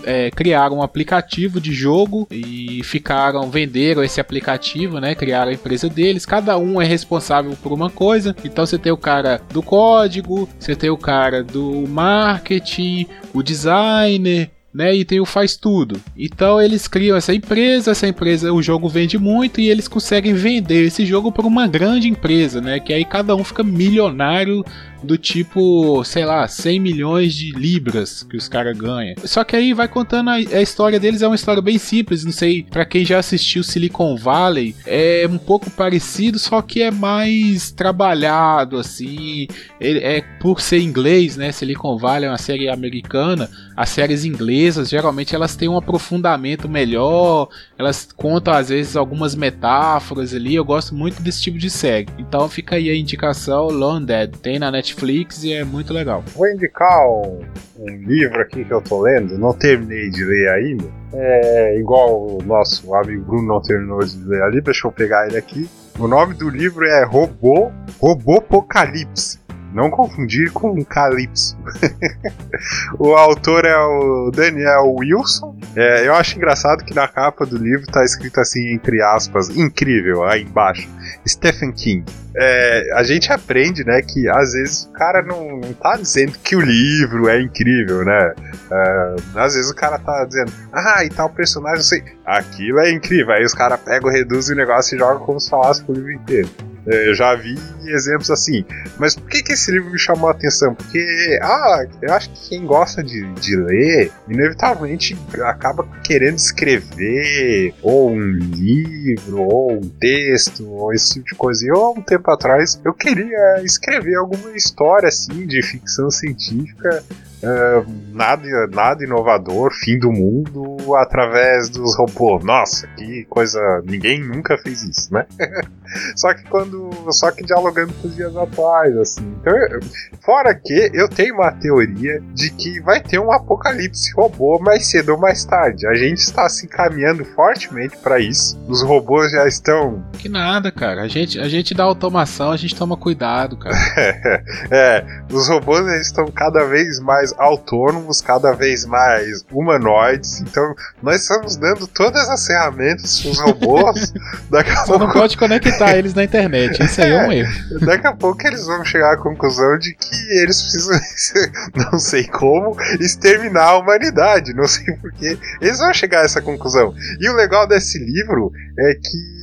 é, criaram um aplicativo aplicativo de jogo e ficaram, venderam esse aplicativo, né? Criaram a empresa deles. Cada um é responsável por uma coisa. Então você tem o cara do código, você tem o cara do marketing, o designer, né? E tem o faz tudo. Então eles criam essa empresa, essa empresa, o jogo vende muito e eles conseguem vender esse jogo para uma grande empresa, né? Que aí cada um fica milionário do tipo, sei lá, 100 milhões de libras que os caras ganham. Só que aí vai contando a, a história deles, é uma história bem simples, não sei, para quem já assistiu Silicon Valley, é um pouco parecido, só que é mais trabalhado, assim, ele é por ser inglês, né, Silicon Valley é uma série americana, as séries inglesas, geralmente elas têm um aprofundamento melhor, elas contam às vezes algumas metáforas ali, eu gosto muito desse tipo de série. Então fica aí a indicação, Lone Dead, tem na Netflix e é muito legal. Vou indicar um, um livro aqui que eu tô lendo, não terminei de ler ainda. É igual o nosso amigo Bruno não terminou de ler ali, deixa eu pegar ele aqui. O nome do livro é Robô, Robopocalipse. Não confundir com Calypso. o autor é o Daniel Wilson. É, eu acho engraçado que na capa do livro tá escrito assim, entre aspas, incrível, aí embaixo. Stephen King. É, a gente aprende, né, que às vezes o cara não, não tá dizendo que o livro é incrível, né? É, às vezes o cara tá dizendo, ah, e tal personagem, sei, aquilo é incrível. Aí os caras pegam, reduzem o negócio e jogam como se falasse pro livro inteiro. É, Eu já vi exemplos assim. Mas por que, que esse livro me chamou a atenção? Porque, ah, eu acho que quem gosta de, de ler, inevitavelmente acaba querendo escrever, ou um livro, ou um texto, ou esse tipo de coisa. E eu, há um tempo atrás, eu queria escrever alguma história assim de ficção científica. Ah, nada, nada inovador, fim do mundo através dos robôs. Nossa, que coisa. Ninguém nunca fez isso, né? Só que quando. Só que dialogando com os dias atuais, assim. Então, eu- fora que eu tenho uma teoria de que vai ter um apocalipse robô mais cedo ou mais tarde. A gente está se encaminhando fortemente para isso. Os robôs já estão. Que nada, cara. A gente, a gente dá automação, a gente toma cuidado, cara. é, os robôs estão cada vez mais autônomos, cada vez mais humanoides. Então, nós estamos dando todas as ferramentas para os robôs. Daqui a Só não pouco pode conectar eles na internet. Isso aí é um erro. Daqui a pouco eles vão chegar à conclusão de que eles precisam, não sei como, exterminar a humanidade. Não sei porquê. Eles vão chegar a essa conclusão. E o legal desse livro é que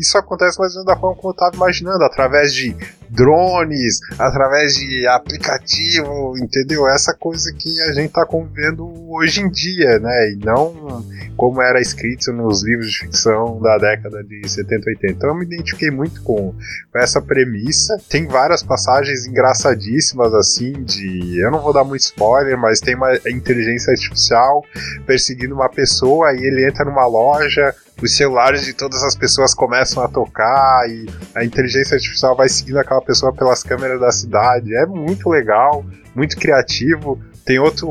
isso acontece mais ou menos da forma como eu estava imaginando, através de drones, através de aplicativo, entendeu? Essa coisa que a gente está convivendo hoje em dia, né? E não como era escrito nos livros de ficção da década de 70 80. Então eu me identifiquei muito com, com essa premissa. Tem várias passagens engraçadíssimas, assim, de. Eu não vou dar muito spoiler, mas tem uma inteligência artificial perseguindo uma pessoa e ele entra numa loja. Os celulares de todas as pessoas começam a tocar e a inteligência artificial vai seguindo aquela pessoa pelas câmeras da cidade. É muito legal, muito criativo. Tem outro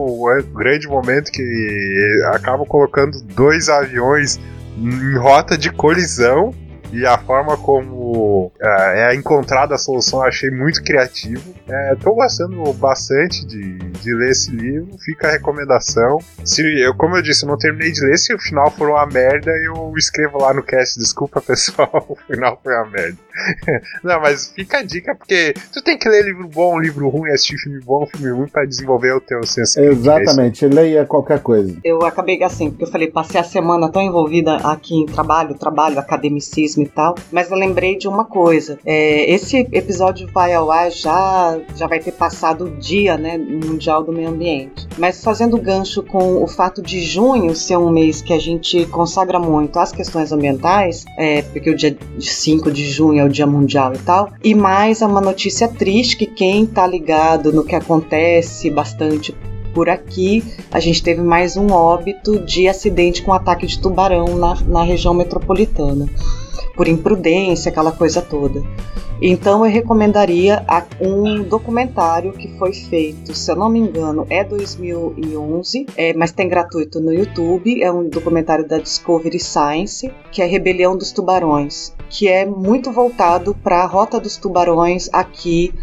grande momento que acaba colocando dois aviões em rota de colisão e a forma como é, é encontrada a solução eu achei muito criativo. Estou gostando bastante de, de ler esse livro, fica a recomendação. Se eu, como eu disse, eu não terminei de ler. Se o final for uma merda, eu escrevo lá no cast. Desculpa, pessoal, o final foi uma merda. não, mas fica a dica porque tu tem que ler livro bom, livro ruim, assistir filme bom, filme ruim para desenvolver o teu senso é? Exatamente, leia qualquer coisa. Eu acabei assim, porque eu falei, passei a semana tão envolvida aqui em trabalho, trabalho, academicismo e tal, mas eu lembrei de uma coisa. É, esse episódio vai ao ar já, já vai ter passado o dia, né, mundial do meio ambiente. Mas fazendo gancho com o fato de junho ser um mês que a gente consagra muito às questões ambientais, é, porque o dia 5 de junho é o dia mundial e tal, e mais uma notícia triste que quem tá ligado no que acontece bastante por aqui, a gente teve mais um óbito de acidente com ataque de tubarão na, na região metropolitana. Por imprudência, aquela coisa toda. Então eu recomendaria um documentário que foi feito, se eu não me engano, é 2011, é, mas tem gratuito no YouTube. É um documentário da Discovery Science, que é Rebelião dos Tubarões, que é muito voltado para a rota dos tubarões aqui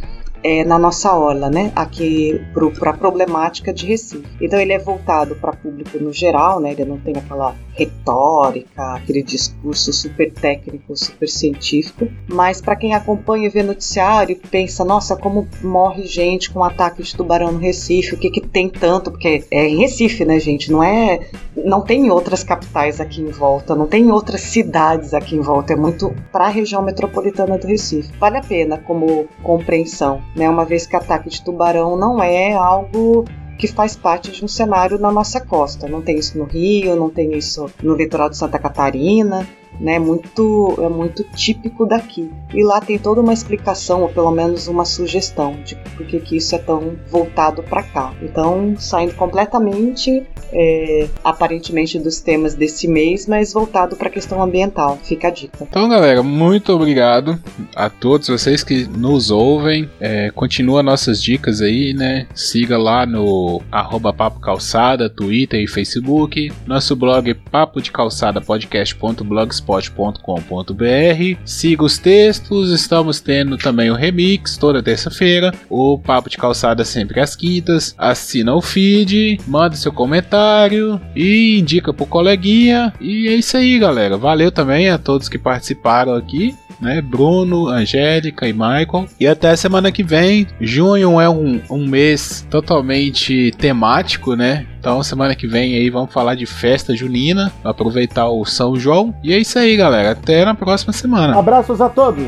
é, na nossa orla, né? Aqui para a problemática de Recife. Então ele é voltado para público no geral, né? Ele não tem aquela retórica, aquele discurso super técnico, super científico. Mas para quem acompanha e vê noticiário pensa, nossa, como morre gente com ataque de tubarão no Recife? O que que tem tanto? Porque é em Recife, né, gente? Não é, não tem em outras capitais aqui em volta, não tem em outras cidades aqui em volta. É muito para a região metropolitana do Recife. Vale a pena como compreensão. né? Uma vez que ataque de tubarão não é algo que faz parte de um cenário na nossa costa. Não tem isso no Rio, não tem isso no litoral de Santa Catarina, né? Muito é muito típico daqui. E lá tem toda uma explicação, ou pelo menos uma sugestão de por que, isso é tão voltado para cá. Então, saindo completamente, é, aparentemente, dos temas desse mês, mas voltado para a questão ambiental. Fica a dica. Então, galera, muito obrigado a todos vocês que nos ouvem. É, continua nossas dicas aí, né? Siga lá no arroba Papo Calçada, Twitter e Facebook. Nosso blog calçada podcast.blogspot.com.br. Siga os textos, estamos tendo também o remix toda terça-feira. O Papo de Calçada sempre às quintas. Assina o feed, manda seu comentário e indica pro coleguinha. E é isso aí, galera. Valeu também a todos que participaram aqui né? Bruno, Angélica e Michael. E até semana que vem. Junho é um, um mês totalmente temático, né? Então, semana que vem aí vamos falar de festa junina, aproveitar o São João. E é isso aí, galera. Até na próxima semana. Abraços a todos!